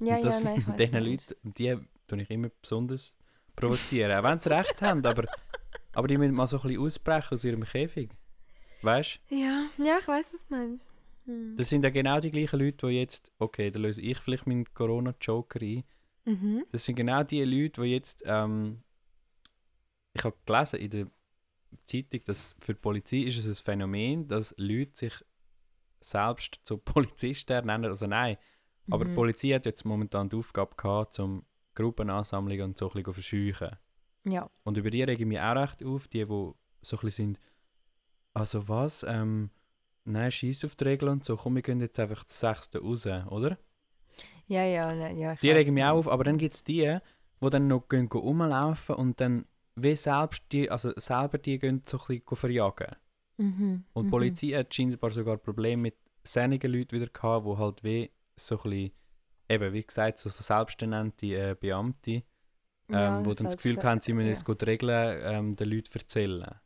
Ja, und das ja, nein, mit diesen. Leuten, die tue ich immer besonders provozieren. auch wenn sie recht haben, aber, aber die müssen mal so ein bisschen ausbrechen aus ihrem Käfig. Weißt Ja, ja, ich weiß, was du meinst. Hm. Das sind ja genau die gleichen Leute, die jetzt, okay, da löse ich vielleicht meinen Corona-Joker ein. Mhm. Das sind genau die Leute, die jetzt, ähm, ich habe gelesen, in der Zeitung, dass für die Polizei ist es ein Phänomen, dass Leute sich selbst zu Polizisten nennen. Also nein, aber die Mhm. Polizei hat jetzt momentan die Aufgabe gehabt, um Gruppenansammlungen und so ein bisschen zu verscheuchen. Ja. Und über die rege ich mich auch recht auf, die, die so ein bisschen sind, also was, ähm, nein, scheiß auf die Regeln und so, komm, wir gehen jetzt einfach das Sechste raus, oder? Ja, ja, ne, ja. Die regen mich auch auf, aber dann gibt es die, die dann noch gehen, gehen rumlaufen und dann wie selbst die, also selber die gehen so ein bisschen verjagen. Mhm. Und die mhm. Polizei hat scheinbar sogar Probleme mit sänigen Leuten wieder gehabt, die halt wie so ein bisschen, eben wie gesagt, so, so selbsternannte äh, Beamte, ähm, Ja, wo dann das Gefühl haben, sie müssen ja. jetzt gut die Regeln ähm, den Leuten erzählen.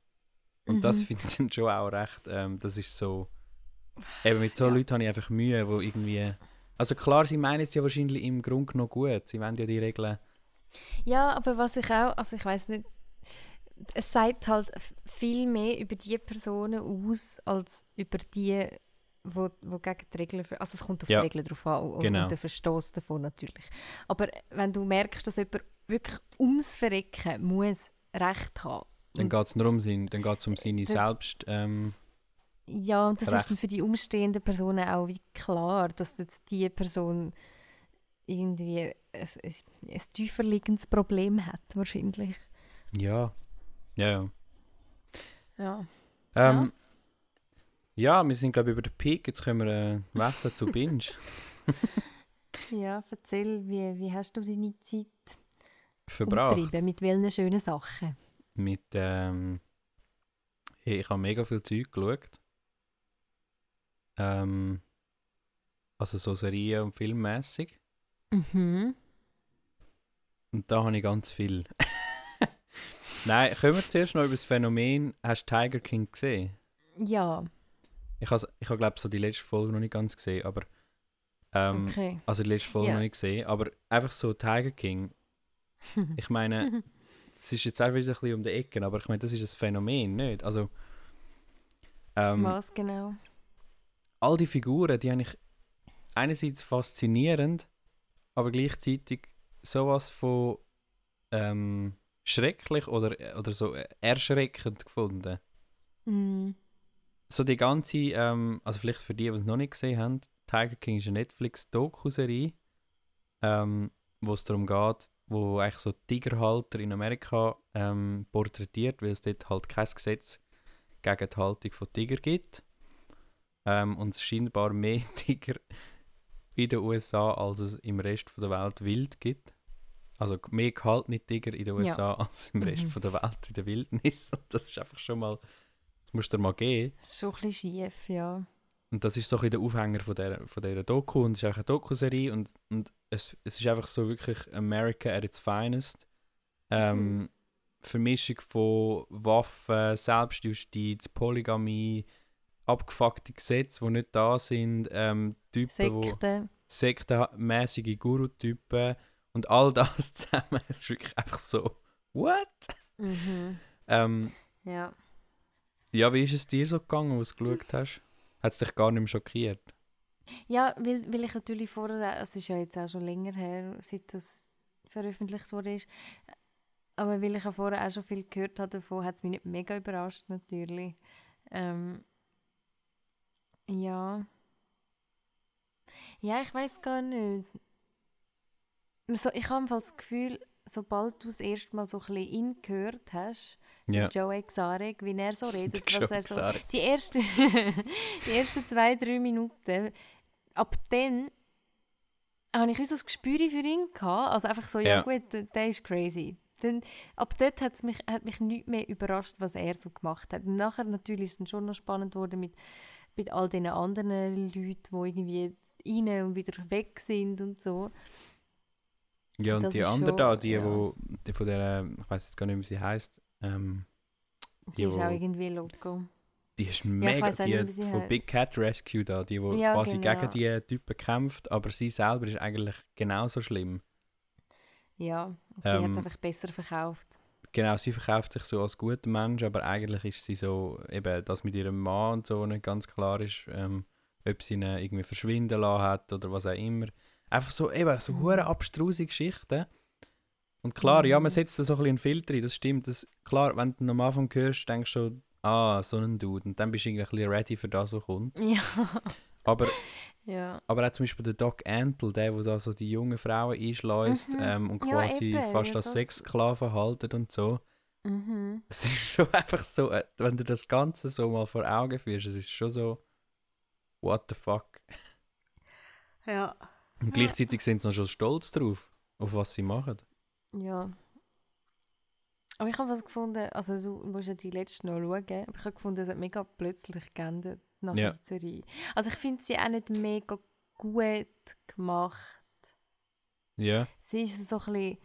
Und das Mhm. finde ich dann schon auch recht, ähm, das ist so, eben mit so Ja. Leuten habe ich einfach Mühe, wo irgendwie, also klar, sie meinen es ja wahrscheinlich im Grunde noch gut, sie wollen ja die Regeln, Ja, aber was ich auch, also ich weiß nicht, es sagt halt viel mehr über die Personen aus, als über die, wo, wo gegen die Regeln, also es kommt auf Ja, die Regeln drauf an und, genau. und den Verstoß davon natürlich. Aber wenn du merkst, dass jemand wirklich ums Verrecken muss Recht haben. Dann geht es nur um, sein, dann geht's um seine Der- Selbst, ähm, Ja, und das Recht. ist dann für die umstehenden Personen auch wie klar, dass jetzt die Person irgendwie ein, ein, ein tiefer liegendes Problem hat, wahrscheinlich. ja, ja, ja. Ja. Ähm, ja. wir sind glaube ich über den Peak, jetzt können wir äh, wechseln zu Binge. <laughs> <laughs> Ja, erzähl, wie, wie hast du deine Zeit Verbracht. Mit welchen schönen Sachen? Mit, ähm, ich habe mega viel Zeug geschaut. Ähm, also so Serien und filmmäßig. Mhm. Und da habe ich ganz viel. <laughs> Nein, können wir zuerst noch über das Phänomen, hast du Tiger King gesehen? Ja, Ich habe, ich habe glaube so die letzte Folge noch nicht ganz gesehen, aber ähm, okay. also die letzte Folge Ja. noch nicht gesehen, aber einfach so Tiger King. <laughs> Ich meine, <laughs> es ist jetzt auch wieder ein bisschen um die Ecke, aber ich meine, das ist ein Phänomen, nicht? Also ähm, Was genau? all die Figuren, die habe ich einerseits faszinierend, aber gleichzeitig sowas von ähm, schrecklich oder, oder so erschreckend gefunden. Mm. So die ganze, ähm, also vielleicht für die, die es noch nicht gesehen haben, Tiger King ist eine Netflix-Doku-Serie, ähm, wo es darum geht, wo eigentlich so Tigerhalter in Amerika ähm, porträtiert, weil es dort halt kein Gesetz gegen die Haltung von Tiger gibt. Ähm, und es scheinbar mehr <laughs> Tiger in den USA, als es im Rest von der Welt wild gibt. Also mehr gehaltene Tiger in den Ja. USA als im Rest Mhm. von der Welt in der Wildnis. <laughs> Und das ist einfach schon mal, das musst du dir mal geben. Schon ein bisschen schief, ja. Und das ist so ein bisschen der Aufhänger von dieser, von dieser Doku. Und es ist auch eine Doku-Serie und, und es, es ist einfach so wirklich America at its finest. Ähm, Vermischung von Waffen, Selbstjustiz, Polygamie, abgefuckte Gesetze, die nicht da sind, ähm, Typen, Sekten. sektenmäßige Guru-Typen und all <laughs> das zusammen. Es ist wirklich einfach so, what? Mhm. Ähm, Ja. ja, wie ist es dir so gegangen, als du geschaut hast? Hat es dich gar nicht mehr schockiert? Ja, weil, weil ich natürlich vorher, es ist ja jetzt auch schon länger her, seit das veröffentlicht wurde, aber weil ich ja vorher auch schon viel gehört habe davon, hat es mich nicht mega überrascht natürlich. Ähm, ja. Ja, ich weiß gar nicht. So, ich habe das Gefühl, sobald du das erste Mal so ein bisschen ihn gehört hast, Ja. Joe Exarek, wie er so <laughs> redet, was er so die ersten, <laughs> die ersten zwei, drei Minuten, ab dann habe ich wie so ein Gespür für ihn gehabt. Also einfach so, ja, Ja. gut, der- ist crazy. Dann, ab dort hat's mich, hat mich nicht mehr überrascht, was er so gemacht hat. Und nachher natürlich ist es dann schon noch spannend geworden mit, mit all den anderen Leuten, die irgendwie rein und wieder weg sind und so. Ja, und Das die anderen da, die, ja. wo, die von der, ich weiß jetzt gar nicht, wie sie heißt, ähm, Die Die, ist wo- auch irgendwie loco. Die ist mega, auch die sie von. Big Cat Rescue da, die, wo Ja, quasi genau. gegen die Typen kämpft, aber sie selber ist eigentlich genauso schlimm. Ja, sie hat Ähm, es einfach besser verkauft. Genau, sie verkauft sich so als guter Mensch, aber eigentlich ist sie so, eben, dass mit ihrem Mann und so nicht ganz klar ist, ähm, ob sie ihn irgendwie verschwinden lassen hat oder was auch immer. Einfach so, eben, so Mhm. hure abstruse Geschichten. Und klar, ja, man Mhm. setzt da so ein bisschen einen Filter rein, das stimmt. Das, klar, wenn du am Anfang hörst, denkst du schon, ah, so ein Dude. Und dann bist du irgendwie ein bisschen ready für das, was kommt. <laughs> Ja. Aber, ja. aber auch zum Beispiel der Doc Antle, der, der da so die jungen Frauen einschleust Mhm. ähm, und Ja, quasi eben, fast ja, als das- Sexsklaven haltet und so. Mhm. Es ist <laughs> schon einfach so, äh, wenn du das Ganze so mal vor Augen führst, es ist schon so, what the fuck. Ja. Und Ja. gleichzeitig sind sie noch schon stolz drauf, auf was sie machen. Ja. Aber ich habe was gefunden, also du musst ja die letzte noch schauen, aber ich habe gefunden, es hat mega plötzlich geändert nach Ja. der Serie. Also ich finde sie auch nicht mega gut gemacht. Ja, Sie ist so ein bisschen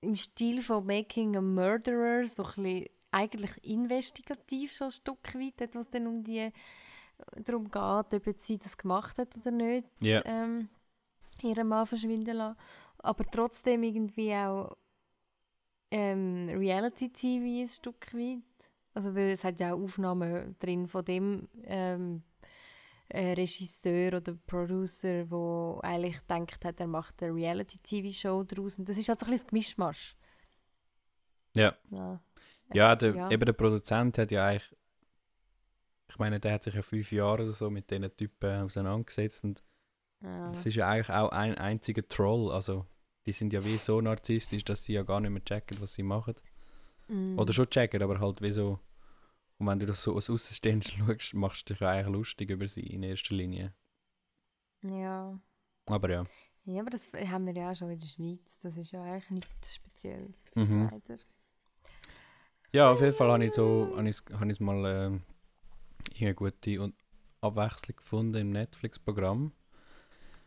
im Stil von Making a Murderer, so ein bisschen eigentlich investigativ schon ein Stück weit, dort, wo es dann um die darum geht, ob jetzt sie das gemacht hat oder nicht, Ja. ähm, ihren Mann verschwinden lassen. Aber trotzdem irgendwie auch ähm, Reality-TV ein Stück weit. Also weil es hat ja auch Aufnahmen drin von dem ähm, äh, Regisseur oder Producer, wo eigentlich gedacht hat, er macht eine Reality-TV-Show daraus. Und das ist halt so ein bisschen das Gemischmasch. ja. Ja, Ja, der, Ja. eben der Produzent hat ja eigentlich, ich meine, der hat sich ja fünf Jahre oder so mit diesen Typen auseinandergesetzt und ja. es ist ja eigentlich auch ein einziger Troll, also die sind ja wie so narzisstisch, dass sie ja gar nicht mehr checken, was sie machen. Mm. Oder schon checken, aber halt wie so, und wenn du das so aus Außenstehend <laughs> schaust, machst du dich eigentlich lustig über sie in erster Linie. Ja. Aber ja. ja, aber das haben wir ja auch schon in der Schweiz. Das ist ja eigentlich nichts Spezielles. Mhm. Leider. Ja, auf jeden Fall habe ich so, habe ich, habe ich mal ähm, eine gute und Abwechslung gefunden im Netflix-Programm.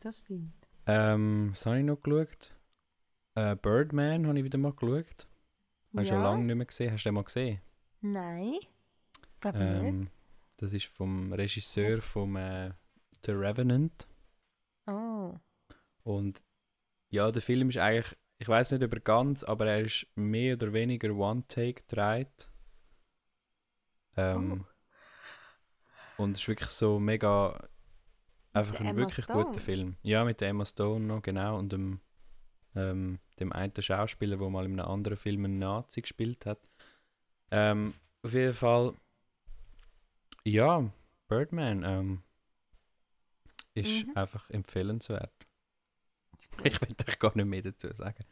Das stimmt. Ähm, was habe ich noch geschaut? Äh, Birdman habe ich wieder mal geschaut. Habe ich schon lange nicht mehr gesehen. Hast du den mal gesehen? Nein. Glaube nicht. Ähm, das ist vom Regisseur Was? vom äh, The Revenant. Oh. Und ja, der Film ist eigentlich, ich weiß nicht über ganz, aber er ist mehr oder weniger One-Take gedreht. Ähm, Und es ist wirklich so mega, einfach ein wirklich Stone? guter Film. Ja, mit Emma Stone noch, genau. Und dem, ähm, dem einen Schauspieler, der mal in einem anderen Film einen Nazi gespielt hat. Ähm, auf jeden Fall, ja, Birdman ähm, ist Mhm. einfach empfehlenswert. Ich will euch gar nicht mehr dazu sagen.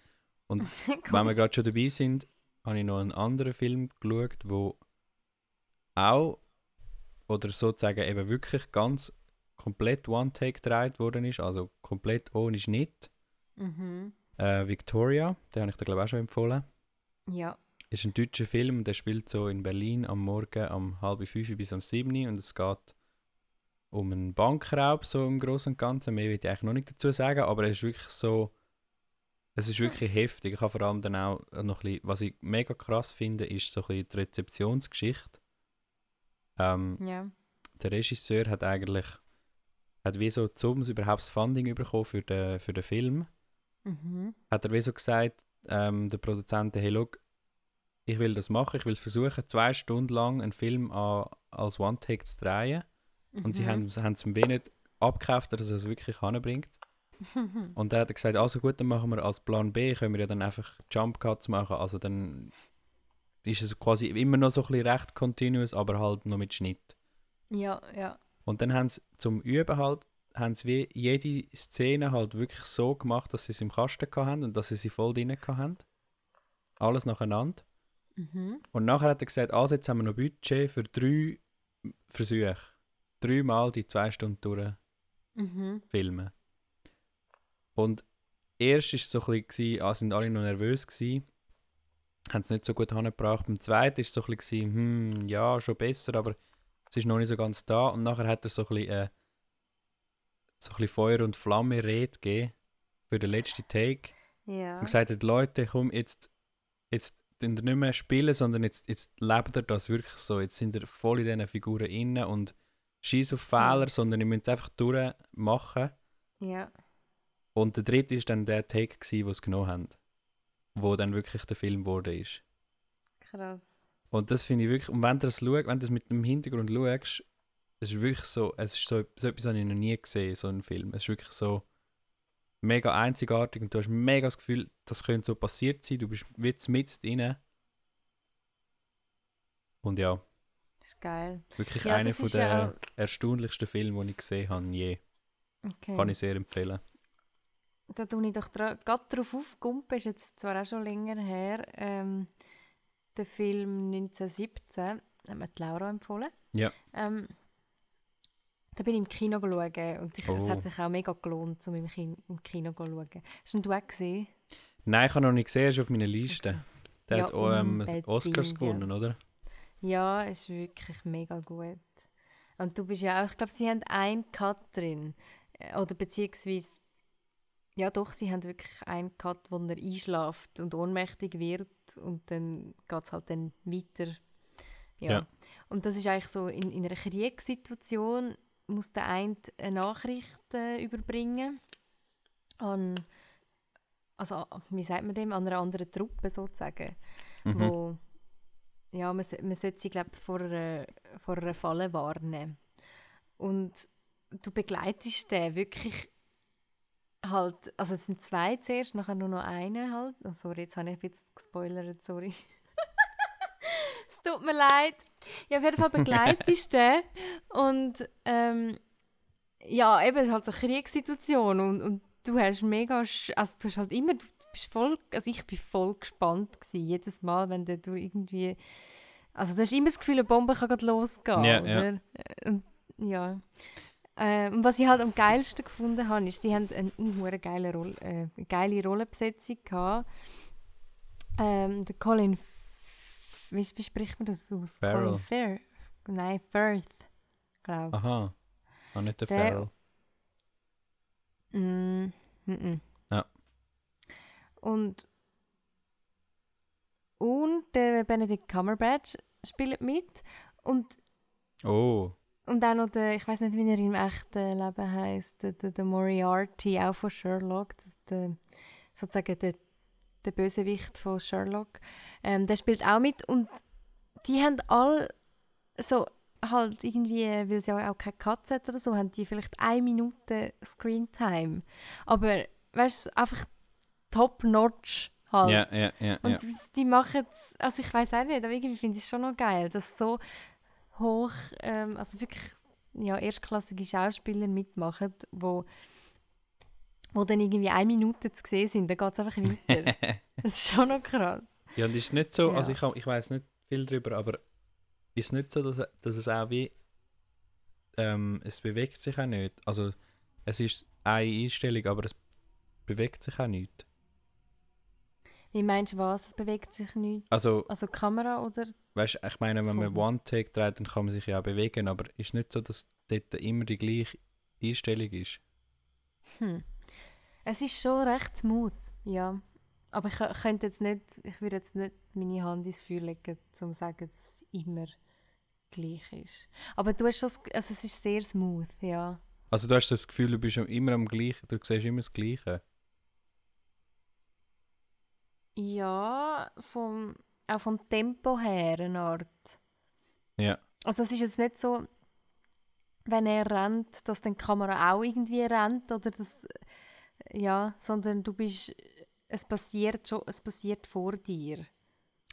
Cool. <laughs> Wenn wir gerade schon dabei sind, habe ich noch einen anderen Film geschaut, wo auch oder sozusagen eben wirklich ganz komplett One-Take gedreht worden ist, also komplett ohne Schnitt. mhm. Äh, Victoria, den habe ich dir glaube ich auch schon empfohlen. Ja. Ist ein deutscher Film, der spielt so in Berlin am Morgen um halb fünf bis um sieben und es geht um einen Bankraub so im Großen und Ganzen. Mehr will ich eigentlich noch nicht dazu sagen, aber es ist wirklich so, es ist wirklich heftig. Ich habe vor allem dann auch noch ein bisschen, was ich mega krass finde, ist so ein bisschen die Rezeptionsgeschichte. Ähm, Ja. der Regisseur hat eigentlich, hat wie so, zum überhaupt das Funding bekommen für den, für den Film, Mhm. hat er wie so gesagt, ähm, der Produzent, hey, look, ich will das machen, ich will versuchen, zwei Stunden lang einen Film an, als One-Take zu drehen. Und sie Mhm. haben, haben es ihm wenig abgekauft, dass er es wirklich hinbringt. <laughs> Und dann hat er gesagt, also gut, dann machen wir als Plan B, können wir ja dann einfach Jump Cuts machen. Also dann ist es quasi immer noch so ein bisschen recht continuous, aber halt noch mit Schnitt. Ja, ja. Und dann haben sie zum Üben halt, haben sie wie jede Szene halt wirklich so gemacht, dass sie es im Kasten hatten und dass sie sie voll drin hatten. Alles nacheinander. Mhm. Und nachher hat er gesagt, also jetzt haben wir noch Budget für drei Versuche. Dreimal die zwei Stunden durch Mhm. filmen. Und erst war es so ein bisschen, ah, sind alle noch nervös gewesen, haben es nicht so gut angebracht. Beim zweiten war es so ein bisschen, hm, ja, schon besser, aber es ist noch nicht so ganz da. Und nachher hat er so ein bisschen, äh, so ein bisschen Feuer und Flamme Rede gegeben für den letzten Take. Ja. Und gesagt hat, Leute, komm, jetzt, jetzt nicht mehr spielen, sondern jetzt, jetzt lebt ihr das wirklich so. Jetzt sind ihr voll in diesen Figuren inne und schieß auf Fehler, sondern ihr müsst es einfach durchmachen. Ja. Und der dritte ist dann der Take, gsi, den sie genommen haben. Wo dann wirklich der Film wurde ist. Krass. Und das finde ich wirklich, und wenn du das schaust, wenn du das mit dem Hintergrund schaust, es ist wirklich so, es ist so, so etwas habe ich noch nie gesehen, so einen Film. Es ist wirklich so mega einzigartig und du hast mega das Gefühl, das könnte so passiert sein. Du bist mit mit drin. Und ja, Das ist geil. wirklich Ja, einer das von der ja erstaunlichsten Filme, die ich gesehen habe, je. Okay. Kann ich sehr empfehlen. Da tue ich doch gerade darauf aufgumpen, ist jetzt zwar auch schon länger her, ähm, der Film 1917, hat mir die Laura empfohlen. Ja. Ähm, da bin ich im Kino schauen und ich, es Oh. hat sich auch mega gelohnt, um im, Kin im Kino zu schauen. Hast du ihn auch gesehen? Nein, ich habe noch nicht gesehen, er ist auf meiner Liste. Der Ja, hat auch ähm, Oscars ja. gewonnen, oder? Ja, es ist wirklich mega gut. Und du bist ja auch, ich glaube, sie haben einen Cut drin. Äh, Oder beziehungsweise, ja doch, sie haben wirklich einen Cut, wo er einschläft und ohnmächtig wird und dann geht es halt dann weiter. Ja. Ja. Und das ist eigentlich so, in, in einer Kriegssituation muss der eine eine Nachricht äh, überbringen an, also wie sagt man dem, an einer anderen Truppe sozusagen, Mhm. wo ja, man, man sollte sie glaub, vor, einer, vor einer Falle warnen. Und du begleitest den wirklich halt, also es sind zwei zuerst, nachher nur noch eine halt. Oh, sorry, jetzt habe ich bisschen gespoilert, sorry. <laughs> es tut mir leid. Ja, auf jeden Fall <laughs> begleitest du und ähm, ja, eben, es ist halt eine Kriegssituation und, und du hast mega, also du hast halt immer, du bist voll, also ich bin voll gespannt gewesen, jedes Mal, wenn du irgendwie, also du hast immer das Gefühl, eine Bombe kann gerade losgehen, Ja, ja. oder? Und, ja. Äh, und was ich halt am geilsten gefunden habe, ist, sie haben eine unhure geile, Roll, äh, eine geile Rollenbesetzung gehabt. Ähm, der Colin, wie, wie spricht man das aus? Farrell. Colin Fair? Nein, Firth, glaube Aha. Ah, nicht der Der- Farrell. Mm, mm Ja. Und, und der Benedict Cumberbatch spielt mit. Und, Oh. und auch noch der, ich weiß nicht, wie er im echten Leben heißt, der, der, der Moriarty, auch von Sherlock, das der, sozusagen der, der Bösewicht von Sherlock. Ähm, der spielt auch mit und die haben alle so halt irgendwie, weil sie auch keine Katze hat oder so, haben die vielleicht eine Minute Screentime. Aber weißt du, einfach top-notch halt. Ja, ja, ja. Und die- die machen es, also ich weiß auch nicht, aber irgendwie finde ich es schon noch geil, dass so hoch, ähm, also wirklich ja, erstklassige Schauspieler mitmachen, wo, wo dann irgendwie eine Minute zu sehen sind, dann geht es einfach weiter. <laughs> das ist schon noch krass. Ja, und ist nicht so, also Ja. ich, hab- ich weiß nicht viel darüber, aber ist nicht so, dass, dass es auch wie, ähm, es bewegt sich auch nicht. Also es ist eine Einstellung, aber es bewegt sich auch nicht. Wie meinst du was? Es bewegt sich nicht? Also, Also die Kamera oder? weißt du, ich meine, wenn man. One-Take dreht, dann kann man sich ja auch bewegen, aber ist nicht so, dass dort immer die gleiche Einstellung ist. Hm. Es ist schon recht smooth, ja. Aber ich kö- könnte jetzt nicht, ich würde jetzt nicht meine Hand ins Feuer legen, um zu sagen, dass es immer gleich ist. Aber du hast schon, also es ist sehr smooth, ja. Also du hast das Gefühl, du bist immer am gleichen, du siehst immer das Gleiche. Ja, vom, auch vom Tempo her eine Art. Ja. Also es ist jetzt nicht so, wenn er rennt, dass dann die Kamera auch irgendwie rennt oder das, ja, sondern du bist, es passiert schon, es passiert vor dir.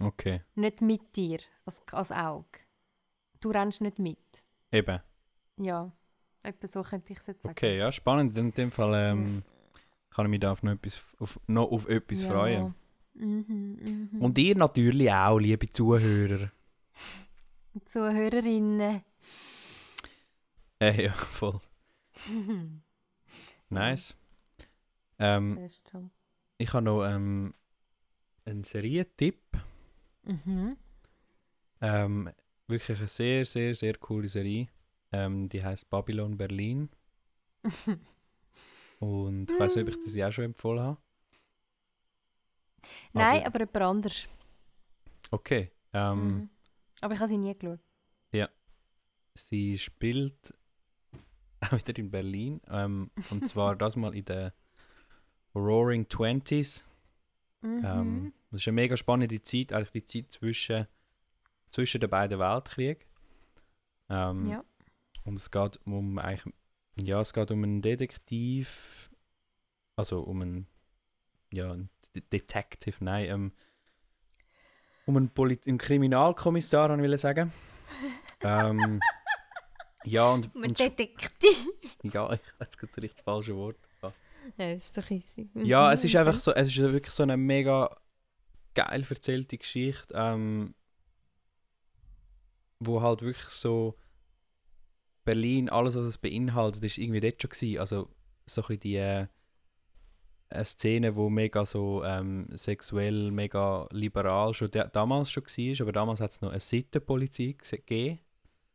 Okay. Nicht mit dir, als, als Auge. Du rennst nicht mit. Eben. Ja, etwa so könnte ich es jetzt sagen. Okay, ja, spannend. In dem Fall ähm, kann ich mich da auf noch etwas, auf, noch auf etwas Ja. freuen. Mhm, mhm. Und ihr natürlich auch, liebe Zuhörer. Zuhörerinnen. Äh, ja, voll. <laughs> Nice. Ähm, ich habe noch ähm, einen Serientipp. Mhm. Ähm, wirklich eine sehr, sehr, sehr coole Serie. Ähm, die heißt Babylon Berlin. <laughs> Und ich weiß nicht, ob ich das auch schon empfohlen habe. Nein, Aber- aber jemand anders. Okay. Ähm, Mhm. Aber ich habe sie nie geschaut. Sie spielt <laughs> auch wieder in Berlin. Ähm, und zwar <laughs> das mal in den Roaring Twenties. Mhm. Ähm, das ist eine mega spannende Zeit, eigentlich die Zeit zwischen, zwischen den beiden Weltkriegen. Ähm, ja. Und es geht um eigentlich, ja, es geht um einen Detektiv, Also um einen, ja, einen Detective, nein, ähm, um einen, Polit einen Kriminalkommissar, ich will sagen. <laughs> ähm, ja, und, Mit und Detektiv. ja, ich <laughs> jetzt gerade das richtig falsche Wort. <laughs> Ja, ist doch. Ja, Mhm, es ist einfach so, es ist wirklich so eine mega geil erzählte Geschichte, ähm, wo halt wirklich so Berlin, alles was es beinhaltet, ist irgendwie dort schon gewesen. Also so ein bisschen die äh, eine Szene, wo mega so ähm, sexuell, mega liberal schon da, damals schon war, aber damals hat es noch eine Sittenpolizei gegeben.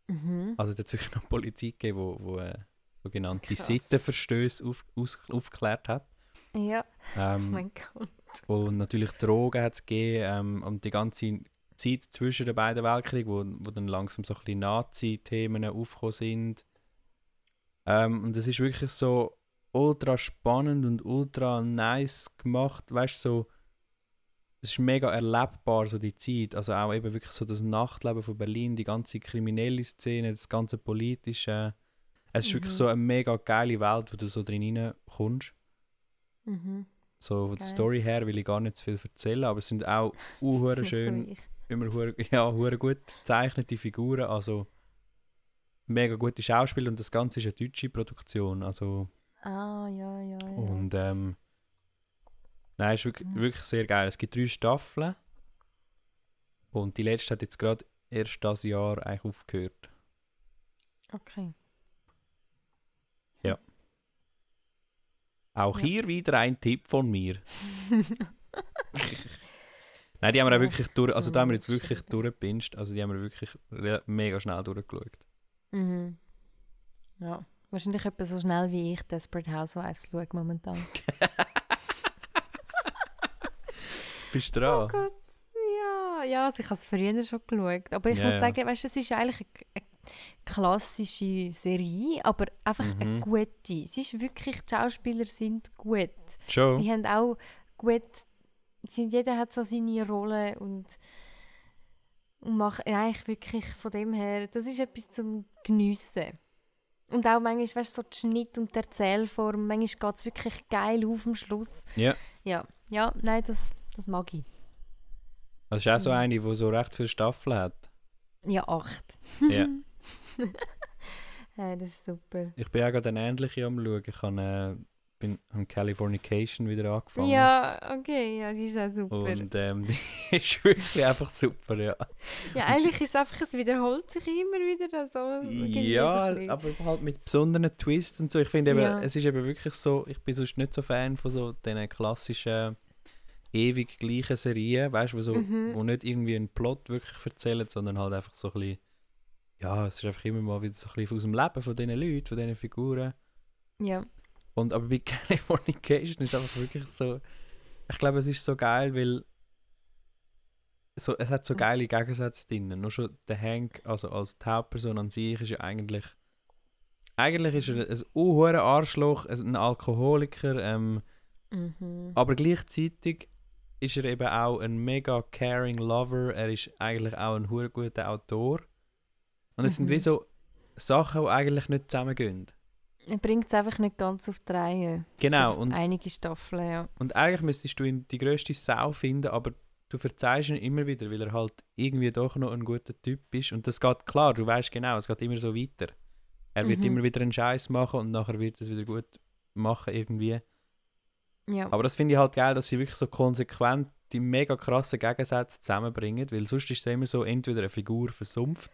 Mhm. Also da hat es wirklich noch Polizei gegeben, wo, wo äh, sogenannte Krass. Sittenverstöße auf, aus, aufgeklärt hat. Ja, <laughs> oh Ähm, mein Gott. und natürlich Drogen hat es gegeben ähm, und die ganze Zeit zwischen den beiden Weltkriegen, wo, wo dann langsam so ein bisschen Nazi-Themen aufgekommen sind. Ähm, und es ist wirklich so ultra spannend und ultra nice gemacht, weißt du, so es ist mega erlebbar, so die Zeit, also auch eben wirklich so das Nachtleben von Berlin, die ganze kriminelle Szene, das ganze politische, es ist wirklich Mhm. so eine mega geile Welt, wo du so drin reinkommst. Mhm. So von der. Story her will ich gar nicht zu viel erzählen, aber es sind auch <laughs> uh, schön, immer hure, ja, hure gut gezeichnete Figuren, also mega gute Schauspieler und das Ganze ist eine deutsche Produktion, also Ah, ja, ja, ja. und ähm, nein, ist wirklich, Mhm. wirklich sehr geil. Es gibt drei Staffeln und die letzte hat jetzt gerade erst das Jahr eigentlich aufgehört. Okay. Auch Ja. hier wieder ein Tipp von mir. <laughs> Nein, die haben wir auch wirklich durch, also da haben wir jetzt wirklich durchgepinscht, also die haben wir wirklich mega schnell durchgeschaut. mhm. Ja. Wahrscheinlich etwa so schnell wie ich Desperate Housewives schaue momentan. <laughs> Bist du dran? Oh Gott. Ja, ja, also ich habe es früher schon geschaut. Aber ich Ja, muss sagen, weißt, du, es ist ja eigentlich eine klassische Serie, aber einfach eine Mhm. gute. Es ist wirklich, die Schauspieler sind gut. Schon? Sie haben auch gut, sie, jeder hat so seine Rolle und, und macht eigentlich wirklich von dem her, das ist etwas zum Geniessen. Und auch manchmal, weißt du, so der Schnitt und die Erzählform, manchmal geht es wirklich geil auf am Schluss. Ja. Ja, ja, nein, das, das mag ich. Das ist auch so Ja. eine, die so recht viele Staffeln hat. Ja, acht. Ja. <laughs> <laughs> ja, das ist super. Ich bin auch gerade eine ähnliche am schauen. Ich habe, äh, bin an Californication wieder angefangen. Ja, okay, ja, sie ist auch super. Und ähm, <laughs> die ist wirklich einfach super, ja. ja, eigentlich ist es einfach, es wiederholt sich immer wieder so. irgendwie Ja, so aber halt mit besonderen Twists und so. Ich finde eben, Ja. es ist eben wirklich so, ich bin sonst nicht so Fan von so diesen klassischen ewig gleichen Serien, weißt du, wo, so, Mhm. wo nicht irgendwie einen Plot wirklich erzählen, sondern halt einfach so ein bisschen, ja, es ist einfach immer mal wieder so ein bisschen aus dem Leben von diesen Leuten, von diesen Figuren. Ja, Und aber bei <laughs> Californication ist einfach wirklich so, ich glaube, es ist so geil, weil so, es hat so geile Gegensätze drin. Nur schon der Hank, also als die Hauptperson an sich, ist ja eigentlich, eigentlich ist er ein unhuere Arschloch, ein Alkoholiker, ähm, mhm. aber gleichzeitig ist er eben auch ein mega caring Lover. Er ist eigentlich auch ein guter Autor. Und es sind Mhm. wie so Sachen, die eigentlich nicht zusammengehen. er bringt es einfach nicht ganz auf die Reihe. Genau, und einige Staffeln, ja. Und eigentlich müsstest du ihn die grösste Sau finden, aber du verzeihst ihn immer wieder, weil er halt irgendwie doch noch ein guter Typ ist. Und das geht klar, du weißt genau, es geht immer so weiter. Er wird Mhm. immer wieder einen Scheiß machen und nachher wird es wieder gut machen irgendwie. ja. Aber das finde ich halt geil, dass sie wirklich so konsequent die mega krassen Gegensätze zusammenbringen, weil sonst ist es immer so, entweder eine Figur versumpft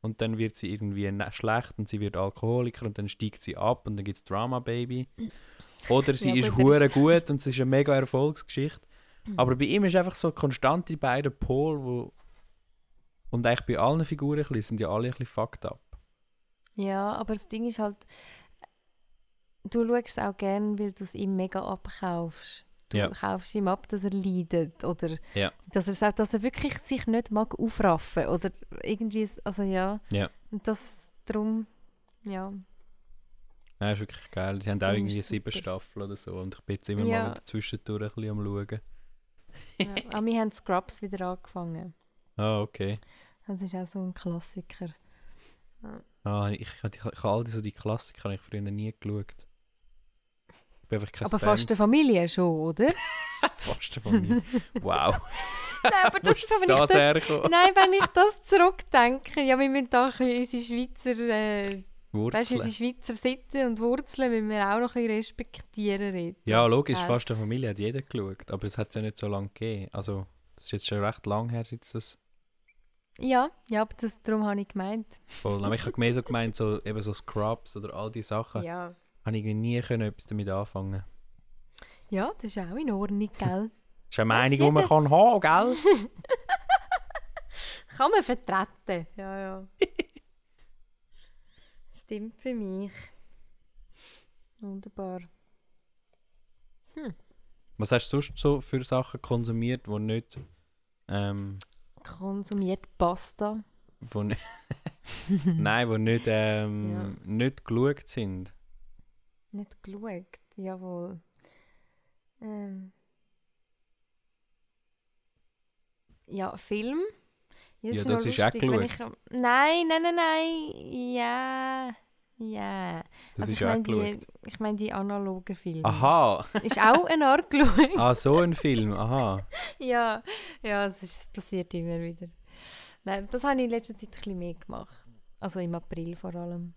und dann wird sie irgendwie ne- schlecht und sie wird Alkoholiker und dann steigt sie ab und dann gibt es Drama Baby. <laughs> Oder sie Ja, ist hure gut und es ist eine mega Erfolgsgeschichte. Mhm. Aber bei ihm ist einfach so konstant die beiden Pole, wo und eigentlich bei allen Figuren bisschen, sind ja alle ein bisschen fucked up. Ja, aber das Ding ist halt, du schaust es auch gern, weil du es ihm mega abkaufst. Du Ja. kaufst ihm ab, dass er leidet oder Ja. dass, er, sagt, dass er wirklich sich nicht mag aufraffen oder irgendwie, also ja. Ja. Und das drum, ja. Nein, ist wirklich geil. Die haben auch Film irgendwie sieben. Staffeln oder so und ich bin jetzt immer mal zwischendurch ein bisschen am schauen. ja. Aber wir haben Scrubs wieder angefangen. Ah, okay. Das ist auch so ein Klassiker. Ah, ich, ich, ich, ich habe all diese die Klassiker habe ich früher nie geschaut. Ich bin einfach kein Aber Fan. fast eine Familie schon, oder? <laughs> Fast von mir. Wow. <laughs> Nein, aber das ist wenn ich das das, hergekommen? Nein, wenn ich das zurückdenke, ja, wir müssen da unsere Schweizer, äh, weißt, Wurzeln. unsere Schweizer Sitten und Wurzeln müssen wir auch noch ein bisschen respektieren. Rita. Ja, logisch, Gell? fast eine Familie hat jeder geschaut. Aber es hat es ja nicht so lange gegeben. Also, das ist jetzt schon recht lang her, seit es das Ja, ja, aber das, darum habe ich gemeint. voll. Aber ich habe mehr so gemeint, so, eben so Scrubs oder all die Sachen. Ja. Habe ich nie können etwas damit anfangen. Ja, das ist auch in Ordnung, <laughs> gell? Das ist eine Meinung, die man kann haben, gell? <laughs> Kann man vertreten. Ja, ja. <laughs> Stimmt für mich. Wunderbar. Was hast du sonst so für Sachen konsumiert, die nicht, ähm, Konsumiert Pasta. wo Nein, die nicht, ähm, nicht geschaut sind? Nicht geschaut, jawohl. Ähm. Ja, Film. Ja, noch das ist auch geschaut. Ich, nein, nein, nein, nein. Ja. Ja. Das also ist ich auch meine geschaut. die, ich mein die analogen Filme. Aha! Ist auch eine Art geschaut. Ah, so ein Film, aha. ja, ja, es, ist, es passiert immer wieder. Nein, das habe ich in letzter Zeit ein bisschen mehr gemacht. Also im April vor allem.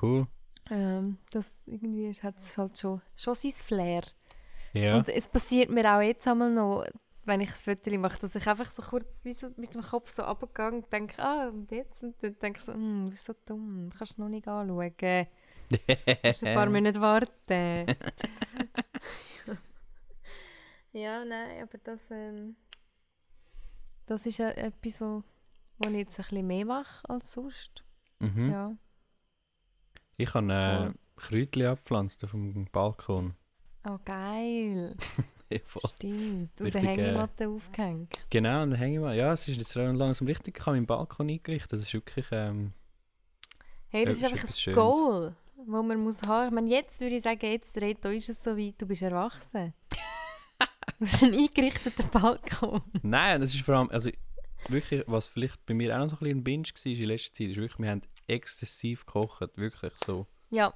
Cool. Ähm, das irgendwie hat es halt schon, schon sein Flair. Ja. Und es passiert mir auch jetzt einmal noch, wenn ich ein Foto mache, dass ich einfach so kurz wie so mit dem Kopf so runtergehe und denke, ah, und jetzt? Und dann denke ich so, hm, du bist so dumm, du kannst es noch nicht anschauen. Du musst ein paar <laughs> Monate warten. <laughs> ja, nein, aber das, ähm, das ist ja etwas, wo, wo ich jetzt ein bisschen mehr mache als sonst. mhm. Ja. Ich habe äh, Voll. Kräutchen abgepflanzt auf dem Balkon. Oh, geil. <laughs> Stimmt. Und Richtig, eine äh, Hängematte aufgehängt. Genau, und dann hänge ich mal. Ja, es ist jetzt langsam richtig. Ich habe meinen Balkon eingerichtet. Das ist wirklich. Ähm, Hey, das ist einfach ein Schönes. Goal, das man muss haben. Ich meine, jetzt würde ich sagen, jetzt Reto, ist es so weit, du bist erwachsen. <laughs> du hast einen eingerichteter Balkon. Nein, das ist vor allem. Also, wirklich, was vielleicht bei mir auch noch so ein bisschen ein Binge war in letzter Zeit, ist wirklich, wir haben exzessiv gekocht. Wirklich so. Ja.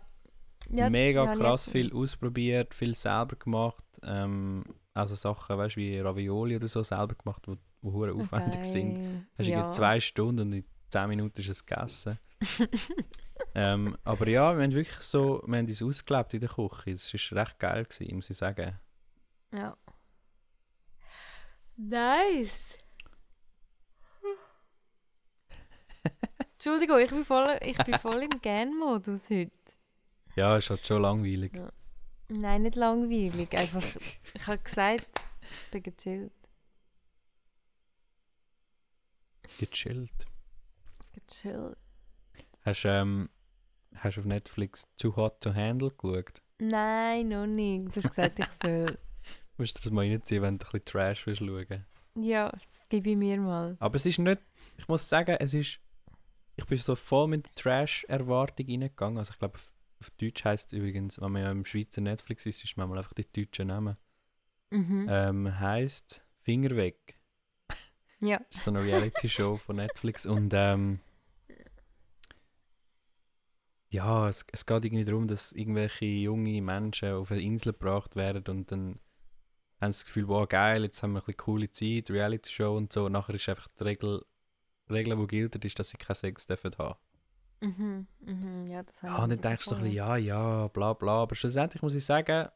ja Mega krass viel ausprobiert, viel selber gemacht. Ähm, also Sachen, weißt du, wie Ravioli oder so selber gemacht, die wo, hure aufwendig sind. Geil. Hast du ja. irgendwie zwei Stunden und in zehn Minuten ist es gegessen. <laughs> ähm, aber ja, wir haben wirklich so, wir haben uns ausgelebt in der Küche. Das war recht geil, gewesen, muss ich sagen. Ja. Nice. <laughs> Entschuldigung, ich bin voll, ich bin voll im Gan-Modus heute. Ja, ist halt schon langweilig. Ja. Nein, nicht langweilig. Einfach, ich habe gesagt, ich bin gechillt. Gechillt. Gechillt. Hast du ähm, hast auf Netflix Too Hot to Handle geschaut? Nein, noch nicht. Du hast gesagt, ich soll. <laughs> Musst du das mal reinziehen, wenn du ein bisschen Trash willst schauen Ja, das gebe ich mir mal. Aber es ist nicht, ich muss sagen, es ist, ich bin so voll mit Trash-Erwartung reingegangen. Also ich glaube, auf, auf Deutsch heisst es übrigens, wenn man ja im Schweizer Netflix ist, ist manchmal einfach die deutschen Namen. Mhm. Ähm, heisst Finger weg. Ja. Das <laughs> ist so eine Reality-Show von Netflix und ähm, ja, es, es geht irgendwie darum, dass irgendwelche junge Menschen auf eine Insel gebracht werden und dann haben sie das Gefühl, wow, geil, jetzt haben wir ein bisschen coole Zeit, Reality-Show und so. Und nachher ist einfach die Regel, Regel, die gilt, ist, dass sie keinen Sex dürfen haben. Mhm. Mhm. Ja, das habe Ja, und dann denkst du so ein bisschen, ja, ja, bla bla. Aber schlussendlich muss ich sagen,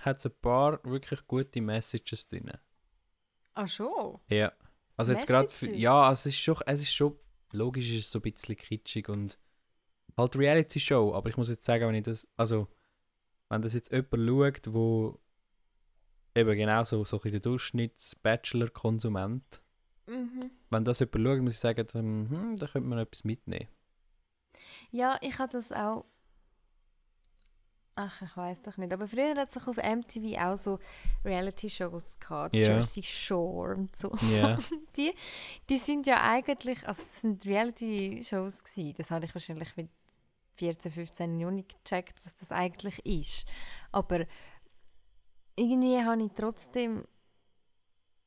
hat es ein paar wirklich gute Messages drin. Ach schon? Ja. Also jetzt gerade, ja, es ist schon, es ist schon, logisch ist es so ein bisschen kitschig und halt Reality-Show, aber ich muss jetzt sagen, wenn ich das, also, wenn das jetzt jemand schaut, wo eben genau so, so ein der Durchschnitts-Bachelor-Konsument, Mhm. wenn das jemand schaut, muss ich sagen, dann, hm, da könnte man etwas mitnehmen. Ja, ich habe das auch. Ach, ich weiß doch nicht. Aber früher hat es auf MTV auch so Reality-Shows gehabt. Ja. Jersey Shore und so. Ja, <laughs> Die, die sind ja eigentlich, also das sind Reality-Shows gewesen. Das habe ich wahrscheinlich mit 14, 15 Jahren nicht gecheckt, was das eigentlich ist. Aber irgendwie habe ich trotzdem,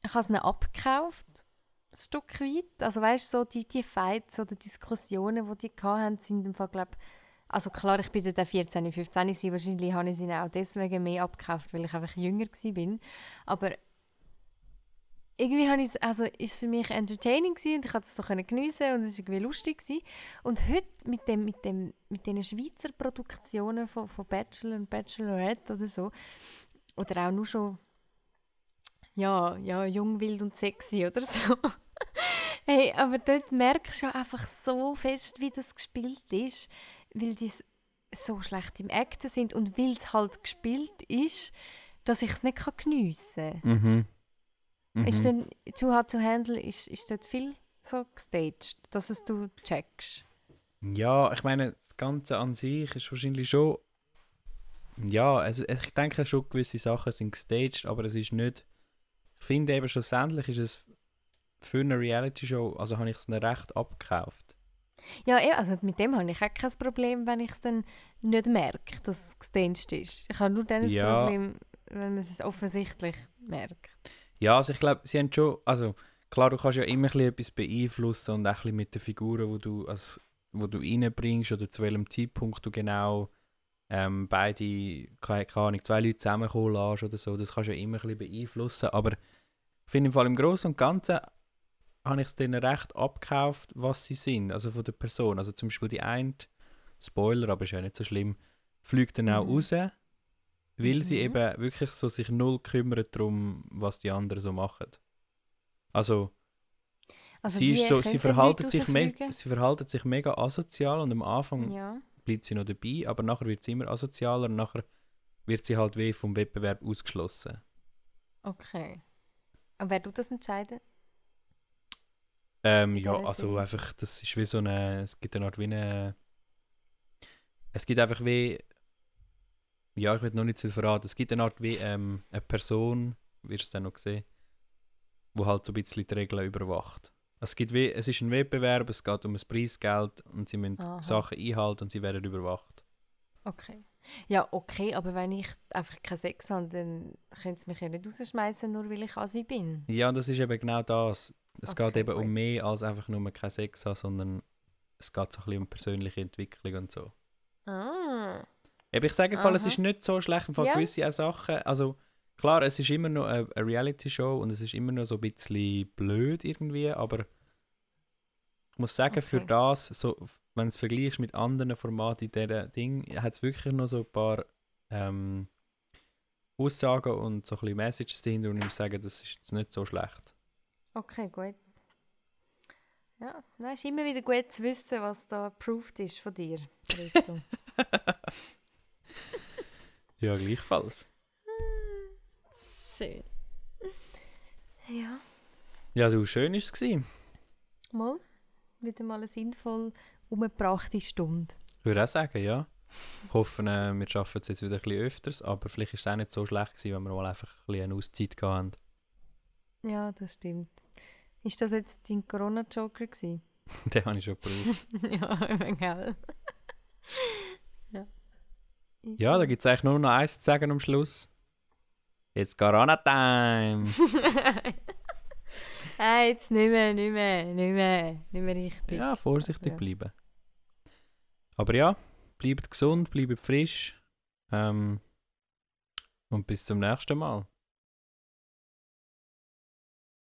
ich habe es nicht abgekauft, Stück weit. Also weißt so die, die Fights oder Diskussionen, die die hatten, sind im Fall, glaube Also klar, ich bin dann 14, 15 gewesen. Wahrscheinlich habe ich sie auch deswegen mehr abgekauft, weil ich einfach jünger war. Aber irgendwie habe ich, also ist es für mich entertaining gewesen und ich konnte es so geniessen und es war irgendwie lustig gewesen. Und heute mit dem, mit dem, mit den Schweizer Produktionen von, von Bachelor und Bachelorette oder so, oder auch nur schon, ja, ja, jung, wild und sexy oder so. <laughs> hey, aber dort merkst du einfach so fest, wie das gespielt ist, weil die so schlecht im Acten sind und weil es halt gespielt ist, dass ich es nicht geniessen kann. Mhm. Mhm. Ist denn Too Hard to Handle, ist, ist dort viel so gestaged, dass es du checkst? Ja, ich meine, das Ganze an sich ist wahrscheinlich schon. Ja, also ich denke schon, gewisse Sachen sind gestaged, aber es ist nicht. Ich finde eben schlussendlich ist es für eine Reality-Show, also habe ich es nicht recht abgekauft. Ja, eh, also mit dem habe ich auch kein Problem, wenn ich es dann nicht merke, dass es gestaged ist. Ich habe nur dann ein Ja. Problem, wenn man es offensichtlich merkt. Ja, also ich glaube, sie haben schon, also klar, du kannst ja immer ein etwas beeinflussen und auch ein mit den Figuren, wo du, als, wo du reinbringst oder zu welchem Zeitpunkt du genau ähm, beide, keine, keine Ahnung, zwei Leute zusammenkommen lässt oder so, das kannst du ja immer ein bisschen beeinflussen, aber ich finde im Fall im Großen und Ganzen habe ich es denen recht abgekauft, was sie sind, also von der Person, also zum Beispiel die eine, Spoiler, aber ist ja nicht so schlimm, fliegt dann auch Mhm. raus, weil sie Mhm. eben wirklich so sich null kümmern darum, was die anderen so machen. Also, Also sie, ist so, sie, verhalten sich sie verhalten sich mega asozial und am Anfang Ja, bleibt sie noch dabei, aber nachher wird sie immer asozialer und nachher wird sie halt wie vom Wettbewerb ausgeschlossen. okay. Und wer tut das entscheiden? Ähm, ja, also einfach, das ist wie so eine, es gibt eine Art wie eine, es gibt einfach wie, ja, ich will noch nicht zu viel verraten, es gibt eine Art wie ähm, eine Person, wirst du es dann noch sehen, wo halt so ein bisschen die Regeln überwacht. Es, gibt wie, es ist ein Wettbewerb, es geht um ein Preisgeld und sie müssen Aha. Sachen einhalten und sie werden überwacht. Okay. Ja, okay, aber wenn ich einfach keinen Sex habe, dann können sie mich ja nicht rausschmeißen, nur weil ich Asi bin. Ja, das ist eben genau das. Es geht Okay, eben um gut. mehr als einfach nur kein Sex haben, sondern es geht so ein bisschen um persönliche Entwicklung und so. Ah. Eben, ich sage im Fall, es ist nicht so schlecht, im Fall Ja. gewisse Sachen, also klar, es ist immer noch eine, eine Reality-Show und es ist immer noch so ein bisschen blöd irgendwie, aber ich muss sagen, für Okay. das, so, wenn du es vergleichst mit anderen Formaten in diesem Ding, hat es wirklich noch so ein paar ähm, Aussagen und so ein bisschen Messages dahinter und ich muss sagen, das ist jetzt nicht so schlecht. Okay, gut. Ja, nein, ist immer wieder gut zu wissen, was da approved ist von dir. <laughs> Ja, gleichfalls. Schön. Ja, Ja, du, schön war es. mal. Wieder mal eine sinnvoll umgebrachte Stunde. Ich würde auch sagen, ja. Ich hoffe, äh, wir schaffen es jetzt wieder ein bisschen öfters, aber vielleicht ist es auch nicht so schlecht gewesen, wenn wir mal einfach ein bisschen eine Auszeit gehabt haben. Ja, das stimmt. Ist das jetzt dein Corona-Joker gewesen? <laughs> Den habe ich schon gebraucht. <laughs> ja, meine, gell? ja. Ja, da gibt es eigentlich nur noch eins zu sagen am Schluss. Jetzt Corona-Time! Hey, <laughs> jetzt nicht mehr, nicht mehr, nicht mehr, nicht mehr richtig. Ja, vorsichtig Ja. bleiben. Aber ja, bleibt gesund, bleibt frisch. Ähm, und bis zum nächsten Mal.